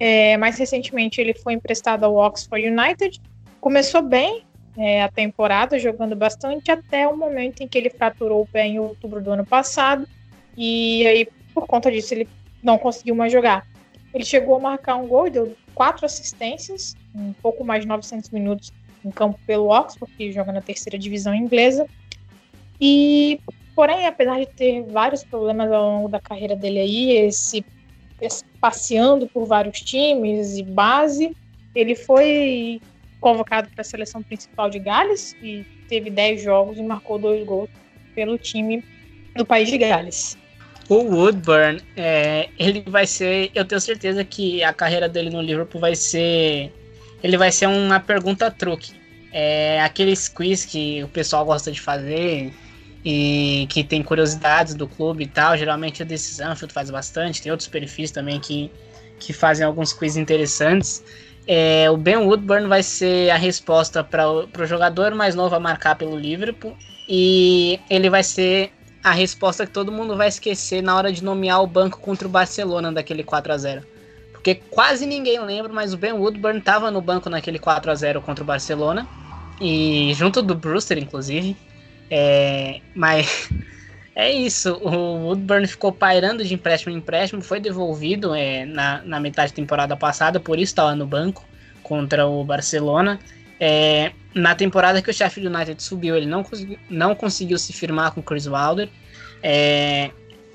É, mais recentemente ele foi emprestado ao Oxford United, começou bem, é, a temporada, jogando bastante, até o momento em que ele fraturou o pé em outubro do ano passado. E aí, por conta disso, ele não conseguiu mais jogar. Ele chegou a marcar um gol, deu quatro assistências, um pouco mais de 900 minutos em campo pelo Oxford, que joga na terceira divisão inglesa. E, porém, apesar de ter vários problemas ao longo da carreira dele aí, esse, esse passeando por vários times e base, ele foi convocado para a seleção principal de Gales e teve 10 jogos e marcou dois gols pelo time do país de Gales. O Woodburn, é, ele vai ser. Eu tenho certeza que a carreira dele no Liverpool vai ser. Ele vai ser uma pergunta truque. É aqueles quiz que o pessoal gosta de fazer e que tem curiosidades do clube e tal. Geralmente o This Anfield faz bastante. Tem outros perfis também que, que fazem alguns quiz interessantes. É, o Ben Woodburn vai ser a resposta para o jogador mais novo a marcar pelo Liverpool. E ele vai ser a resposta que todo mundo vai esquecer na hora de nomear o banco contra o Barcelona daquele 4 a 0 Porque quase ninguém lembra, mas o Ben Woodburn estava no banco naquele 4 a 0 contra o Barcelona. E junto do Brewster, inclusive. É, mas é isso. O Woodburn ficou pairando de empréstimo em empréstimo, foi devolvido é, na, na metade da temporada passada, por isso estava no banco contra o Barcelona. É, na temporada que o Sheffield United subiu, ele não, conseguiu, não conseguiu se firmar com o Chris Wilder. É,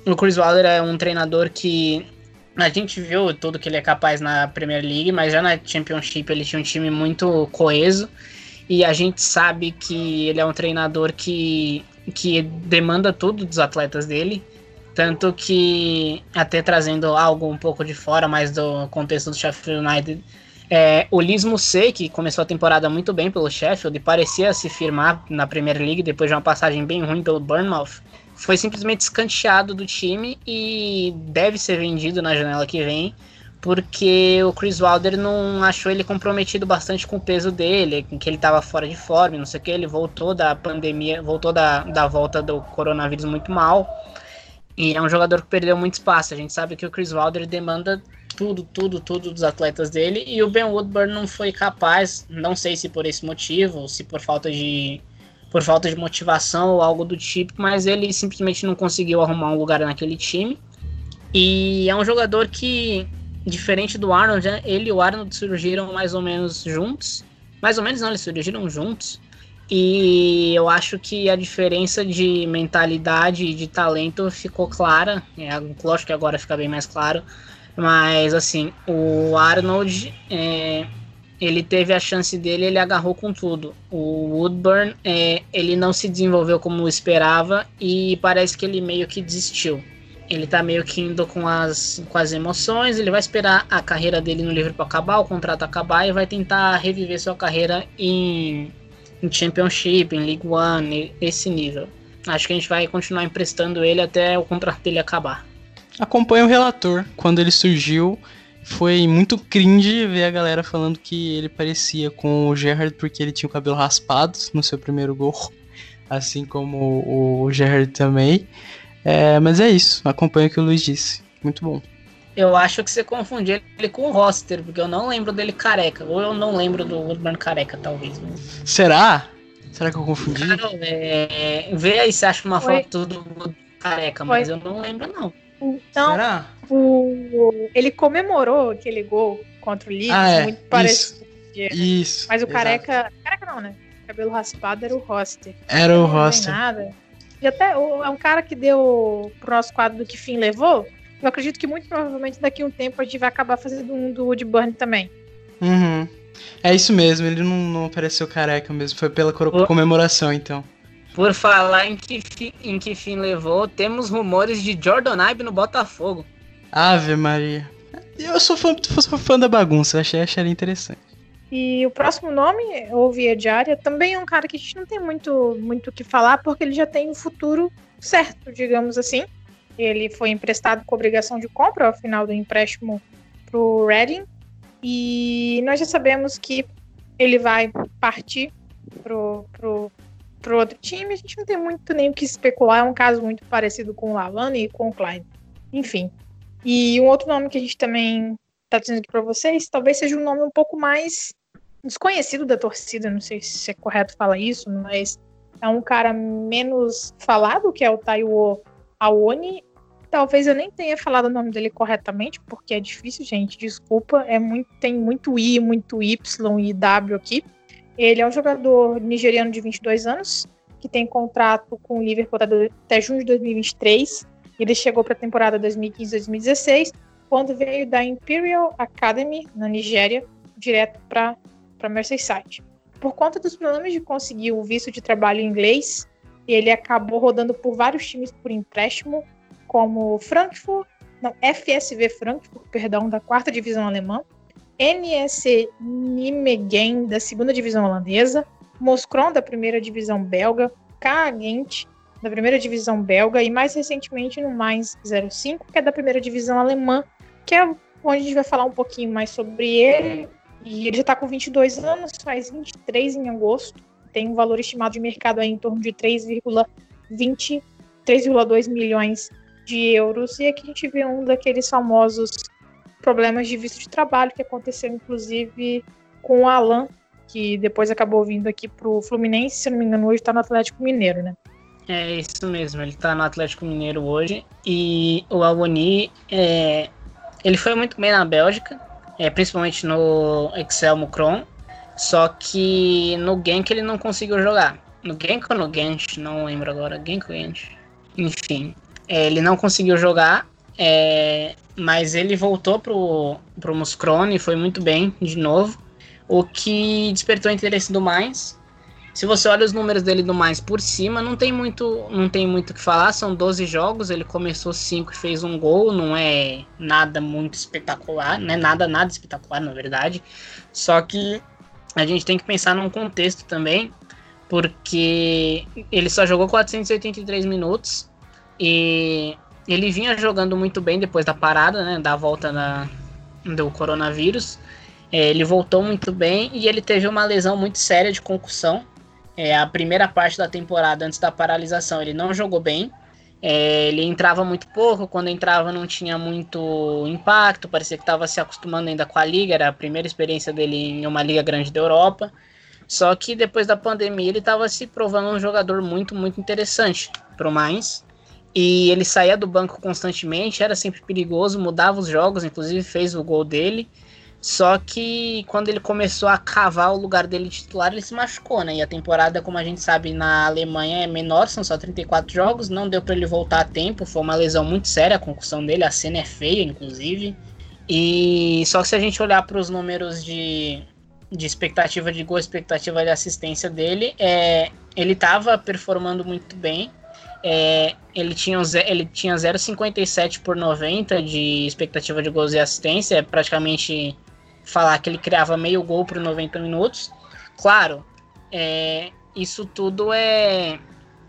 o Chris Wilder é um treinador que a gente viu tudo que ele é capaz na Premier League, mas já na Championship ele tinha um time muito coeso. E a gente sabe que ele é um treinador que, que demanda tudo dos atletas dele. Tanto que, até trazendo algo um pouco de fora, mais do contexto do Sheffield United, é, o Liz Musset, que começou a temporada muito bem pelo Sheffield e parecia se firmar na Premier League depois de uma passagem bem ruim pelo Bournemouth, foi simplesmente escanteado do time e deve ser vendido na janela que vem, porque o Chris Wilder não achou ele comprometido bastante com o peso dele, que ele estava fora de forma, não sei o que, ele voltou da pandemia, voltou da, da volta do coronavírus muito mal. E é um jogador que perdeu muito espaço. A gente sabe que o Chris Wilder demanda tudo, tudo, tudo dos atletas dele. E o Ben Woodburn não foi capaz, não sei se por esse motivo, se por falta de por falta de motivação ou algo do tipo, mas ele simplesmente não conseguiu arrumar um lugar naquele time. E é um jogador que, diferente do Arnold, né, ele e o Arnold surgiram mais ou menos juntos. Mais ou menos não, eles surgiram juntos. E eu acho que a diferença de mentalidade e de talento ficou clara. É, lógico que agora fica bem mais claro. Mas assim, o Arnold, é, ele teve a chance dele, ele agarrou com tudo. O Woodburn, é, ele não se desenvolveu como esperava e parece que ele meio que desistiu. Ele tá meio que indo com as, com as emoções, ele vai esperar a carreira dele no Liverpool acabar, o contrato acabar e vai tentar reviver sua carreira em, em Championship, em League One, esse nível. Acho que a gente vai continuar emprestando ele até o contrato dele acabar acompanha o relator. Quando ele surgiu, foi muito cringe ver a galera falando que ele parecia com o Gerrard porque ele tinha o cabelo raspado no seu primeiro gol, assim como o Gerrard também. É, mas é isso, acompanha o que o Luiz disse. Muito bom. Eu acho que você confundiu ele com o Roster, porque eu não lembro dele careca. Ou eu não lembro do Woodburn careca, talvez. Será? Será que eu confundi? Cara, é... Vê aí se acha uma Oi. foto do careca, mas Oi. eu não lembro, não. Então, Será? O, ele comemorou aquele gol contra o Leeds, ah, é. muito parecido. Isso. Mas o careca. Careca não, né? cabelo raspado era o Roster. Era o Roster. nada. E até é um cara que deu pro nosso quadro do que fim levou. Eu acredito que muito provavelmente daqui a um tempo a gente vai acabar fazendo um do Woodburn também. Uhum. É isso mesmo, ele não, não apareceu careca mesmo, foi pela comemoração então. Por falar em que, fi, em que fim levou, temos rumores de Jordan Ibe no Botafogo. Ave Maria. Eu sou fã, sou fã da bagunça, achei, achei interessante. E o próximo nome, ou Via Diária, também é um cara que a gente não tem muito muito o que falar, porque ele já tem um futuro certo, digamos assim. Ele foi emprestado com obrigação de compra ao final do empréstimo pro Reading. E nós já sabemos que ele vai partir pro, pro para outro time, a gente não tem muito nem o que especular. É um caso muito parecido com o Lavani e com o Klein. Enfim. E um outro nome que a gente também está dizendo aqui para vocês, talvez seja um nome um pouco mais desconhecido da torcida, não sei se é correto falar isso, mas é um cara menos falado, que é o Taiwo Aoni. Talvez eu nem tenha falado o nome dele corretamente, porque é difícil, gente, desculpa. É muito, tem muito I, muito Y e W aqui. Ele é um jogador nigeriano de 22 anos, que tem contrato com o Liverpool até junho de 2023. Ele chegou para a temporada 2015-2016, quando veio da Imperial Academy, na Nigéria, direto para Merseyside. Por conta dos problemas de conseguir o visto de trabalho inglês, ele acabou rodando por vários times por empréstimo, como Frankfurt, não, FSV Frankfurt, perdão, da quarta divisão alemã, NSC Nijmegen, da segunda divisão holandesa, Moskron, da primeira divisão belga, Kagent, da primeira divisão belga, e mais recentemente no Mais 05, que é da primeira divisão alemã, que é onde a gente vai falar um pouquinho mais sobre ele. E ele já está com 22 anos, faz 23 em agosto, tem um valor estimado de mercado aí em torno de 3,20, 3,2 milhões de euros. E aqui a gente vê um daqueles famosos problemas de visto de trabalho que aconteceu inclusive com o Alan, que depois acabou vindo aqui pro Fluminense, se não me engano, hoje está no Atlético Mineiro, né? É isso mesmo, ele está no Atlético Mineiro hoje. E o Alboni, é, ele foi muito bem na Bélgica, é, principalmente no Excel Mucron, só que no Genk ele não conseguiu jogar. No Genk ou no Gent, não lembro agora, Genk ou Gent. Enfim, é, ele não conseguiu jogar é, mas ele voltou pro, pro Muscrone e foi muito bem de novo. O que despertou interesse do mais. Se você olha os números dele do mais por cima, não tem muito não tem muito o que falar. São 12 jogos, ele começou 5 e fez um gol. Não é nada muito espetacular, não é nada, nada espetacular, na verdade. Só que a gente tem que pensar num contexto também, porque ele só jogou 483 minutos e ele vinha jogando muito bem depois da parada, né, da volta na, do coronavírus. É, ele voltou muito bem e ele teve uma lesão muito séria de concussão. É, a primeira parte da temporada, antes da paralisação, ele não jogou bem. É, ele entrava muito pouco, quando entrava não tinha muito impacto, parecia que estava se acostumando ainda com a liga, era a primeira experiência dele em uma liga grande da Europa. Só que depois da pandemia ele estava se provando um jogador muito, muito interessante para o Mainz. E ele saía do banco constantemente, era sempre perigoso, mudava os jogos, inclusive fez o gol dele. Só que quando ele começou a cavar o lugar dele de titular, ele se machucou, né? E a temporada, como a gente sabe, na Alemanha é menor, são só 34 jogos, não deu para ele voltar a tempo, foi uma lesão muito séria a concussão dele, a cena é feia, inclusive. E só que se a gente olhar para os números de, de expectativa de gol, expectativa de assistência dele, é, ele estava performando muito bem, é, ele tinha, ele tinha 0,57 por 90 de expectativa de gols e assistência, é praticamente falar que ele criava meio gol por 90 minutos. Claro, é, isso tudo é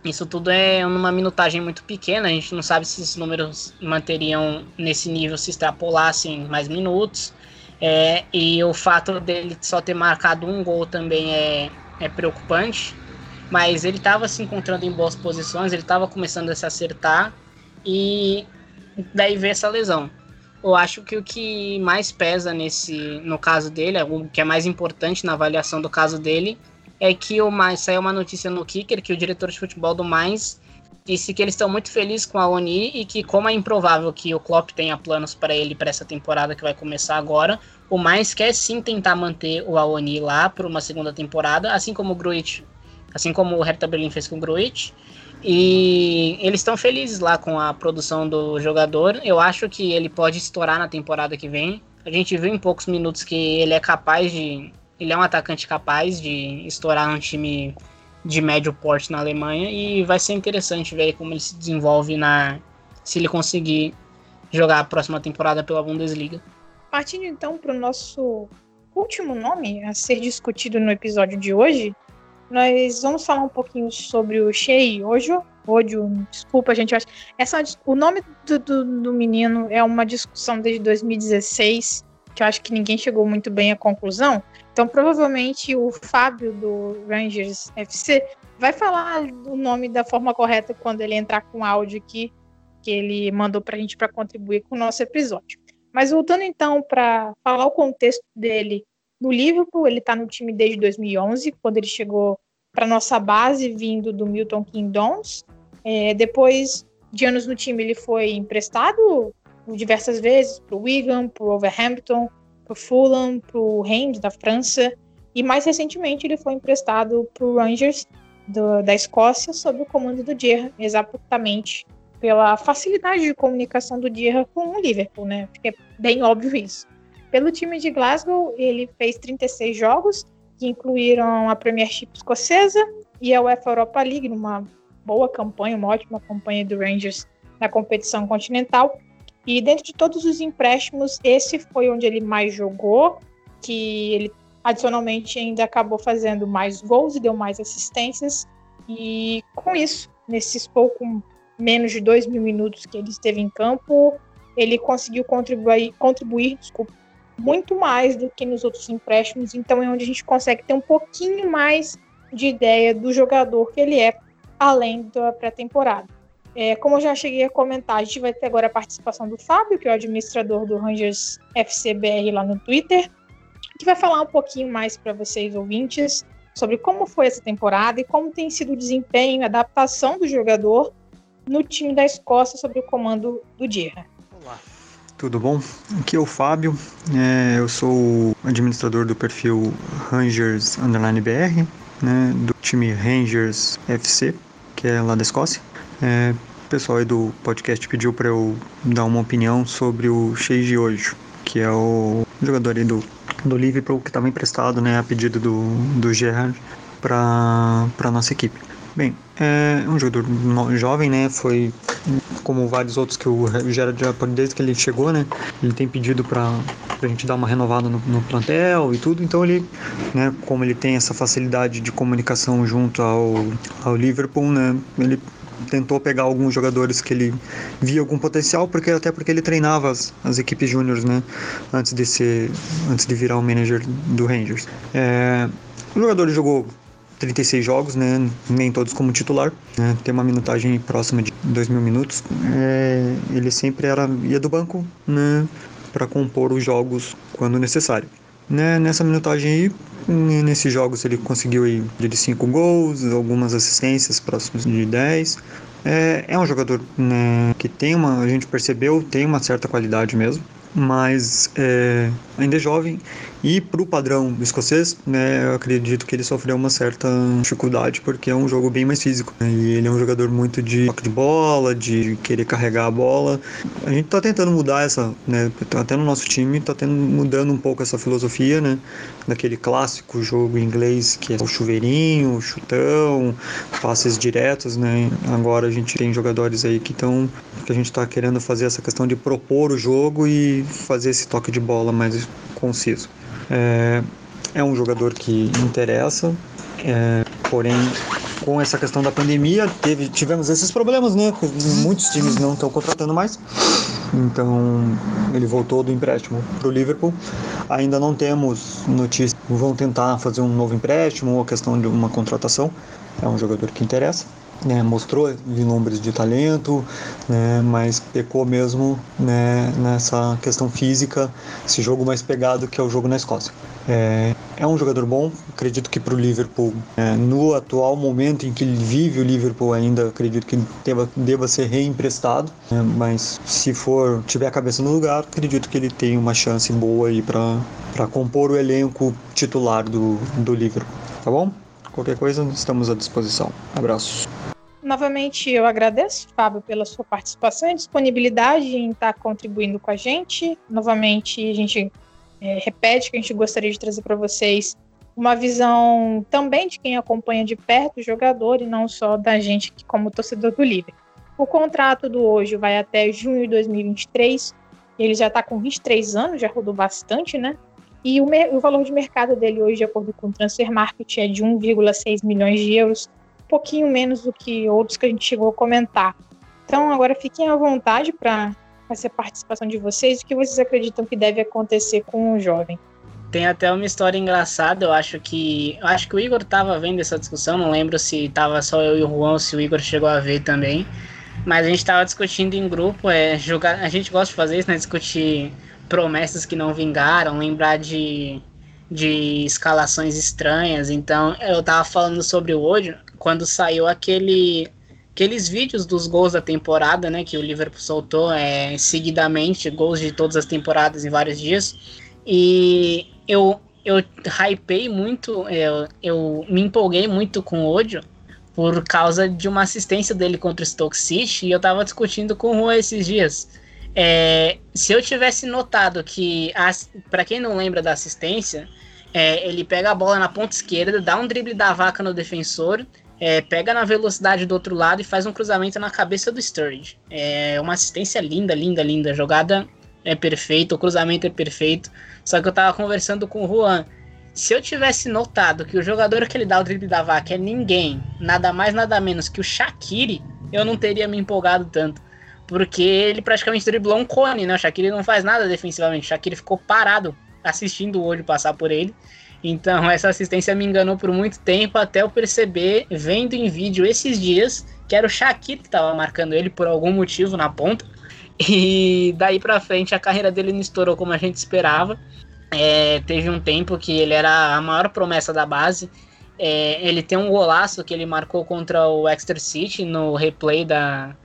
isso tudo é numa minutagem muito pequena, a gente não sabe se esses números manteriam nesse nível se extrapolassem mais minutos. É, e o fato dele só ter marcado um gol também é, é preocupante mas ele estava se encontrando em boas posições, ele estava começando a se acertar e daí veio essa lesão. Eu acho que o que mais pesa nesse, no caso dele, o que é mais importante na avaliação do caso dele, é que o mais saiu uma notícia no Kicker que o diretor de futebol do Mais disse que eles estão muito felizes com a Oni e que como é improvável que o Klopp tenha planos para ele para essa temporada que vai começar agora, o Mais quer sim tentar manter o Aoni lá por uma segunda temporada, assim como o Gruitch assim como o Hertha Berlin fez com o Gruitch. E eles estão felizes lá com a produção do jogador. Eu acho que ele pode estourar na temporada que vem. A gente viu em poucos minutos que ele é capaz de. Ele é um atacante capaz de estourar um time de médio porte na Alemanha. E vai ser interessante ver como ele se desenvolve na. Se ele conseguir jogar a próxima temporada pela Bundesliga. Partindo então para o nosso último nome a ser discutido no episódio de hoje, nós vamos falar um pouquinho sobre o Shei Ojo. Ojo, desculpa, gente. Acho, essa, o nome do, do, do, menino é uma discussão desde 2016, que eu acho que ninguém chegou muito bem à conclusão. Então, provavelmente, o Fábio do Rangers FC vai falar o nome da forma correta quando ele entrar com o áudio aqui, que ele mandou para a gente para contribuir com o nosso episódio. Mas voltando então para falar o contexto dele do Liverpool, ele está no time desde 2011, quando ele chegou para nossa base vindo do Milton Keynes. É, depois de anos no time, ele foi emprestado diversas vezes para o Wigan, para o Wolverhampton, para o Fulham, para o Reims da França e mais recentemente ele foi emprestado para o Rangers do, da Escócia sob o comando do Gerrard, exatamente pela facilidade de comunicação do Gerrard com o Liverpool, né? Que é bem óbvio isso. Pelo time de Glasgow, ele fez 36 jogos, que incluíram a Premiership escocesa e a UEFA Europa League, numa boa campanha, uma ótima campanha do Rangers na competição continental. E dentro de todos os empréstimos, esse foi onde ele mais jogou, que ele adicionalmente ainda acabou fazendo mais gols e deu mais assistências. E com isso, nesses pouco menos de dois mil minutos que ele esteve em campo, ele conseguiu contribuir, contribuir desculpa, muito mais do que nos outros empréstimos. Então é onde a gente consegue ter um pouquinho mais de ideia do jogador que ele é, além da pré-temporada. É, como eu já cheguei a comentar, a gente vai ter agora a participação do Fábio, que é o administrador do Rangers FCBR lá no Twitter, que vai falar um pouquinho mais para vocês, ouvintes, sobre como foi essa temporada e como tem sido o desempenho, a adaptação do jogador no time da Escócia sob o comando do Dierra. Olá, tudo bom? Aqui é o Fábio, é, eu sou administrador do perfil Rangers Underline BR, né, do time Rangers FC, que é lá da Escócia. É, o pessoal aí do podcast pediu para eu dar uma opinião sobre o Sheiji hoje, que é o jogador aí do, do Liverpool que estava emprestado né, a pedido do, do Gerrard para a nossa equipe. Bem, é um jogador jovem, né? Foi como vários outros que o Gerard já desde que ele chegou, né? Ele tem pedido para a gente dar uma renovada no, no, plantel e tudo. Então ele, né? Como ele tem essa facilidade de comunicação junto ao, ao Liverpool, né? Ele tentou pegar alguns jogadores que ele via algum potencial, porque até porque ele treinava as, as equipes júniores, né, antes de ser, antes de virar o manager do Rangers. É, o jogador jogou 36 jogos, né, nem todos como titular, né, tem uma minutagem próxima de 2 mil minutos. É, ele sempre era ia do banco, né, para compor os jogos quando necessário. Né, nessa minutagem aí, Nesses jogos ele conseguiu ir de 5 gols, algumas assistências próximos de 10. É, é um jogador né, que tem uma, a gente percebeu, tem uma certa qualidade mesmo, mas é, ainda é jovem e para o padrão escocês, né, eu acredito que ele sofreu uma certa dificuldade porque é um jogo bem mais físico. Né, e ele é um jogador muito de toque de bola, de querer carregar a bola. A gente está tentando mudar essa, né, até no nosso time está mudando um pouco essa filosofia, né, daquele clássico jogo inglês que é o chuveirinho, o chutão, passes diretos, né. Agora a gente tem jogadores aí que estão que a gente está querendo fazer essa questão de propor o jogo e fazer esse toque de bola mais conciso. É, é um jogador que interessa, é, porém com essa questão da pandemia teve, tivemos esses problemas, né? Muitos times não estão contratando mais. Então ele voltou do empréstimo para o Liverpool. Ainda não temos notícias. Vão tentar fazer um novo empréstimo ou questão de uma contratação. É um jogador que interessa né, mostrou vislumbres de talento, né, mas pecou mesmo né, nessa questão física, esse jogo mais pegado que é o jogo na Escócia. É, é um jogador bom, acredito que para o Liverpool, é, no atual momento em que ele vive o Liverpool ainda, acredito que deva, deva ser reemprestado, né, mas se for tiver a cabeça no lugar, acredito que ele tem uma chance boa aí para compor o elenco titular do, do Liverpool, tá bom? Qualquer coisa, estamos à disposição. Abraço. Novamente, eu agradeço, Fábio, pela sua participação e disponibilidade em estar contribuindo com a gente. Novamente, a gente é, repete que a gente gostaria de trazer para vocês uma visão também de quem acompanha de perto o jogador e não só da gente que, como torcedor do Liverpool. O contrato do hoje vai até junho de 2023. Ele já está com 23 anos, já rodou bastante, né? E o, o, valor de mercado dele hoje, de acordo com o Transfer Market, é de 1,6 milhões de euros, pouquinho menos do que outros que a gente chegou a comentar. Então, agora fiquem à vontade para fazer a participação de vocês. O que vocês acreditam que deve acontecer com o jovem? Tem até uma história engraçada, eu acho que. Eu acho que o Igor estava vendo essa discussão, não lembro se estava só eu e o Juan, se o Igor chegou a ver também. Mas a gente estava discutindo em grupo, é, jogar, a gente gosta de fazer isso, né? Discutir promessas que não vingaram, lembrar de, de escalações estranhas. Então, eu tava falando sobre o Odio quando saiu aquele aqueles vídeos dos gols da temporada, né, que o Liverpool soltou é, seguidamente, gols de todas as temporadas em vários dias. E eu eu hypei muito, eu, eu me empolguei muito com o Odio por causa de uma assistência dele contra o Stoke City e eu tava discutindo com o Juan esses dias. É, se eu tivesse notado que, para quem não lembra da assistência, é, ele pega a bola na ponta esquerda, dá um drible da vaca no defensor, é, pega na velocidade do outro lado e faz um cruzamento na cabeça do Sturridge. É uma assistência linda, linda, linda. A jogada é perfeita, o cruzamento é perfeito. Só que eu tava conversando com o Juan. Se eu tivesse notado que o jogador que ele dá o drible da vaca é ninguém, nada mais, nada menos que o Shaqiri, eu não teria me empolgado tanto. Porque ele praticamente driblou um cone, né? O Shaqiri não faz nada defensivamente. O Shaqiri ficou parado assistindo o olho passar por ele. Então, essa assistência me enganou por muito tempo, até eu perceber, vendo em vídeo esses dias, que era o Shaqiri que estava marcando ele por algum motivo na ponta. E daí pra frente a carreira dele não estourou como a gente esperava. É, teve um tempo que ele era a maior promessa da base. É, ele tem um golaço que ele marcou contra o Exeter City no replay da,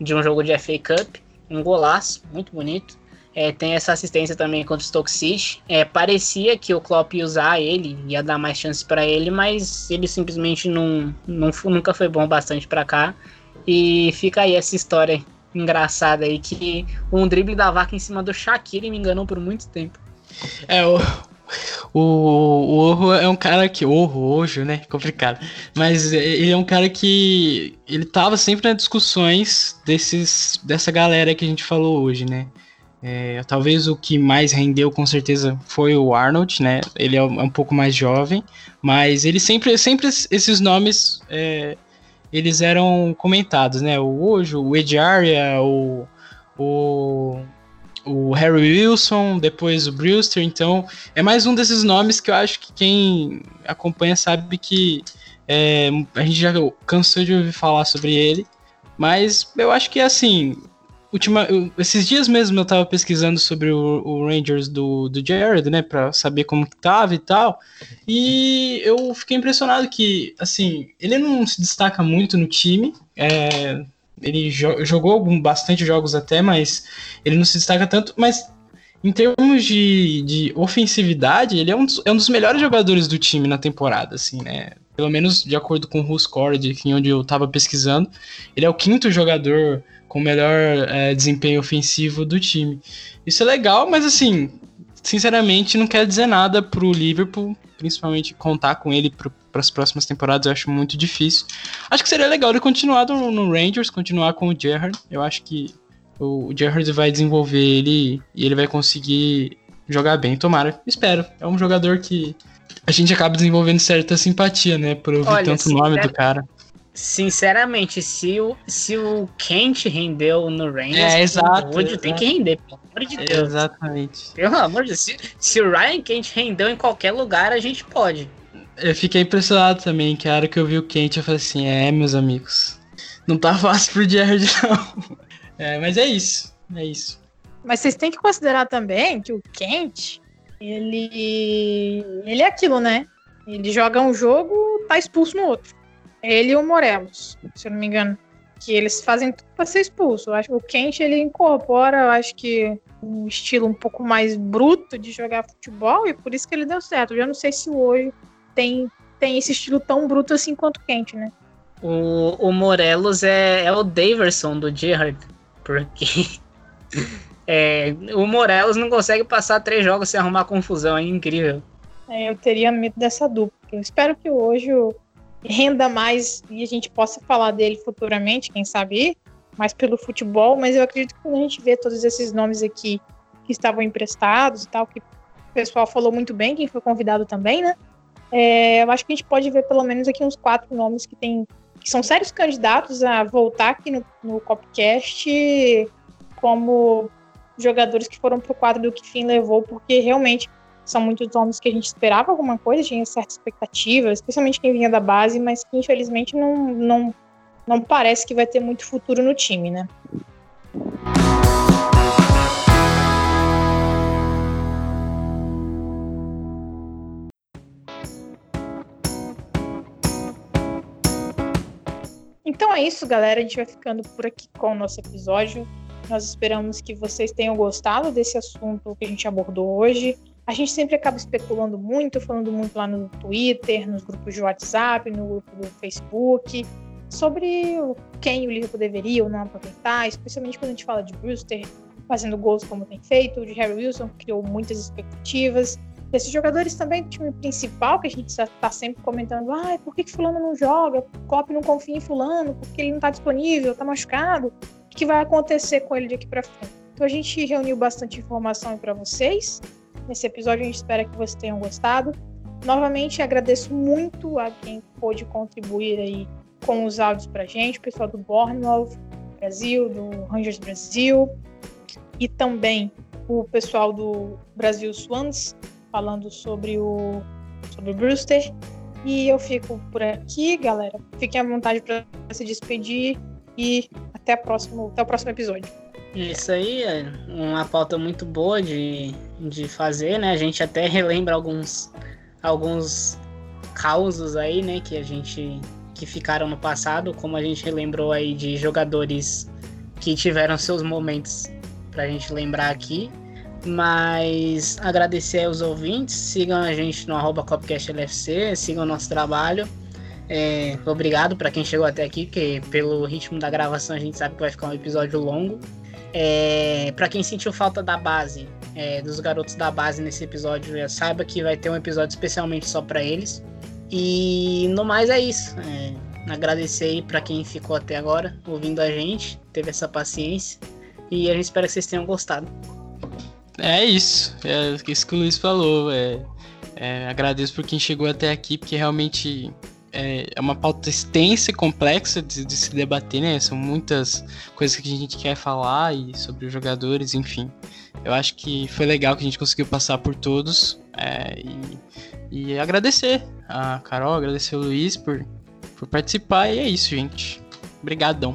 de um jogo de FA Cup. Um golaço, muito bonito. É, tem essa assistência também contra o Stoke City. É, parecia que o Klopp ia usar ele, ia dar mais chances para ele, mas ele simplesmente não, não, nunca foi bom bastante para cá. E fica aí essa história engraçada aí que um drible da vaca em cima do Shaqiri me enganou por muito tempo. É, o, o, o Orro é um cara que. Orro, hoje, né? Complicado. Mas ele é um cara que. Ele tava sempre nas discussões desses, dessa galera que a gente falou hoje, né? É, talvez o que mais rendeu com certeza foi o Arnold, né? Ele é um pouco mais jovem, mas ele sempre, sempre esses nomes é, eles eram comentados, né? O Ojo, o Ed Aria, o, o, o Harry Wilson, depois o Brewster. Então, é mais um desses nomes que eu acho que quem acompanha sabe que é, a gente já cansou de ouvir falar sobre ele. Mas eu acho que assim, Esses dias mesmo eu tava pesquisando sobre o, o, Rangers do, do Jared, né, pra saber como que tava e tal, e eu fiquei impressionado que, assim, ele não se destaca muito no time, é, ele jo jogou bastante jogos até, mas ele não se destaca tanto, mas em termos de, de ofensividade, ele é um, dos, é um dos melhores jogadores do time na temporada, assim, né, pelo menos de acordo com o que onde eu tava pesquisando, ele é o quinto jogador com o melhor é, desempenho ofensivo do time. Isso é legal, mas assim, sinceramente, não quer dizer nada pro Liverpool, principalmente contar com ele para as próximas temporadas, eu acho muito difícil. Acho que seria legal ele continuar no, no Rangers, continuar com o Gerrard. Eu acho que o, o Gerrard vai desenvolver ele e ele vai conseguir jogar bem, tomara. Espero. É um jogador que a gente acaba desenvolvendo certa simpatia, né, por ouvir Olha, tanto nome do cara. Sinceramente, se o, se o Kent rendeu no Rangers, é, exato, o Wood tem que render, pelo amor de Deus. Exatamente. Pelo amor de Deus. Se, se o Ryan Kent rendeu em qualquer lugar, a gente pode. Eu fiquei impressionado também, que a hora que eu vi o Kent, eu falei assim, é, meus amigos, não tá fácil pro Jared, não. É, mas é isso, é isso. Mas vocês têm que considerar também que o Kent, ele, ele é aquilo, né? Ele joga um jogo, tá expulso no outro. Ele e o Morelos, se eu não me engano. Que eles fazem tudo pra ser expulso. Eu acho que o Kent ele incorpora, eu acho que um estilo um pouco mais bruto de jogar futebol e por isso que ele deu certo. Eu já não sei se hoje tem, tem esse estilo tão bruto assim quanto o Kent, né? O, o Morelos é, é o Daverson do Gerrard, porque é, o Morelos não consegue passar três jogos sem arrumar confusão, é incrível. É, eu teria medo dessa dupla. Eu espero que hoje o renda mais e a gente possa falar dele futuramente, quem sabe, mais pelo futebol, mas eu acredito que quando a gente vê todos esses nomes aqui que estavam emprestados e tal, que o pessoal falou muito bem, quem foi convidado também, né? É, eu acho que a gente pode ver pelo menos aqui uns quatro nomes que tem que são sérios candidatos a voltar aqui no, no Copcast como jogadores que foram pro quadro do que fim levou, porque realmente são muitos homens que a gente esperava alguma coisa, tinha certa expectativa, especialmente quem vinha da base, mas que infelizmente não, não, não parece que vai ter muito futuro no time, né? Então é isso, galera. A gente vai ficando por aqui com o nosso episódio. Nós esperamos que vocês tenham gostado desse assunto que a gente abordou hoje. A gente sempre acaba especulando muito, falando muito lá no Twitter, nos grupos de WhatsApp, no grupo do Facebook, sobre quem o Liverpool deveria ou não aproveitar, especialmente quando a gente fala de Brewster fazendo gols como tem feito, de Harry Wilson, que criou muitas expectativas. Desses jogadores também do time principal, que a gente está sempre comentando, ah, por que, que fulano não joga? Klopp não confia em fulano, porque ele não está disponível, está machucado. O que vai acontecer com ele de aqui para frente? Então a gente reuniu bastante informação para vocês. Nesse episódio a gente espera que vocês tenham gostado. Novamente agradeço muito a quem pôde contribuir aí com os áudios para gente, o pessoal do Bournemouth Brasil, do Rangers Brasil e também o pessoal do Brasil Swans falando sobre o sobre o Brewster. E eu fico por aqui, galera. Fiquem à vontade para se despedir e até, a próximo, até o próximo episódio. Isso aí é uma pauta muito boa de, de fazer, né? A gente até relembra alguns, alguns causos aí, né? Que a gente que ficaram no passado, como a gente relembrou aí de jogadores que tiveram seus momentos pra gente lembrar aqui. Mas agradecer aos ouvintes, sigam a gente no arroba CopcastLFC, sigam o nosso trabalho. É, obrigado para quem chegou até aqui, porque pelo ritmo da gravação a gente sabe que vai ficar um episódio longo. É, para quem sentiu falta da base, é, dos garotos da base nesse episódio, já saiba que vai ter um episódio especialmente só para eles. E no mais é isso. É, agradecer aí para quem ficou até agora ouvindo a gente, teve essa paciência. E a gente espera que vocês tenham gostado. É isso. É isso que o Luiz falou. É, é, agradeço por quem chegou até aqui, porque realmente é, é uma pauta extensa e complexa de, de, se debater, né? São muitas coisas que a gente quer falar e sobre os jogadores, enfim. Eu acho que foi legal que a gente conseguiu passar por todos é, e, e, agradecer a Carol, agradecer o Luiz por, por participar e é isso, gente. Obrigadão.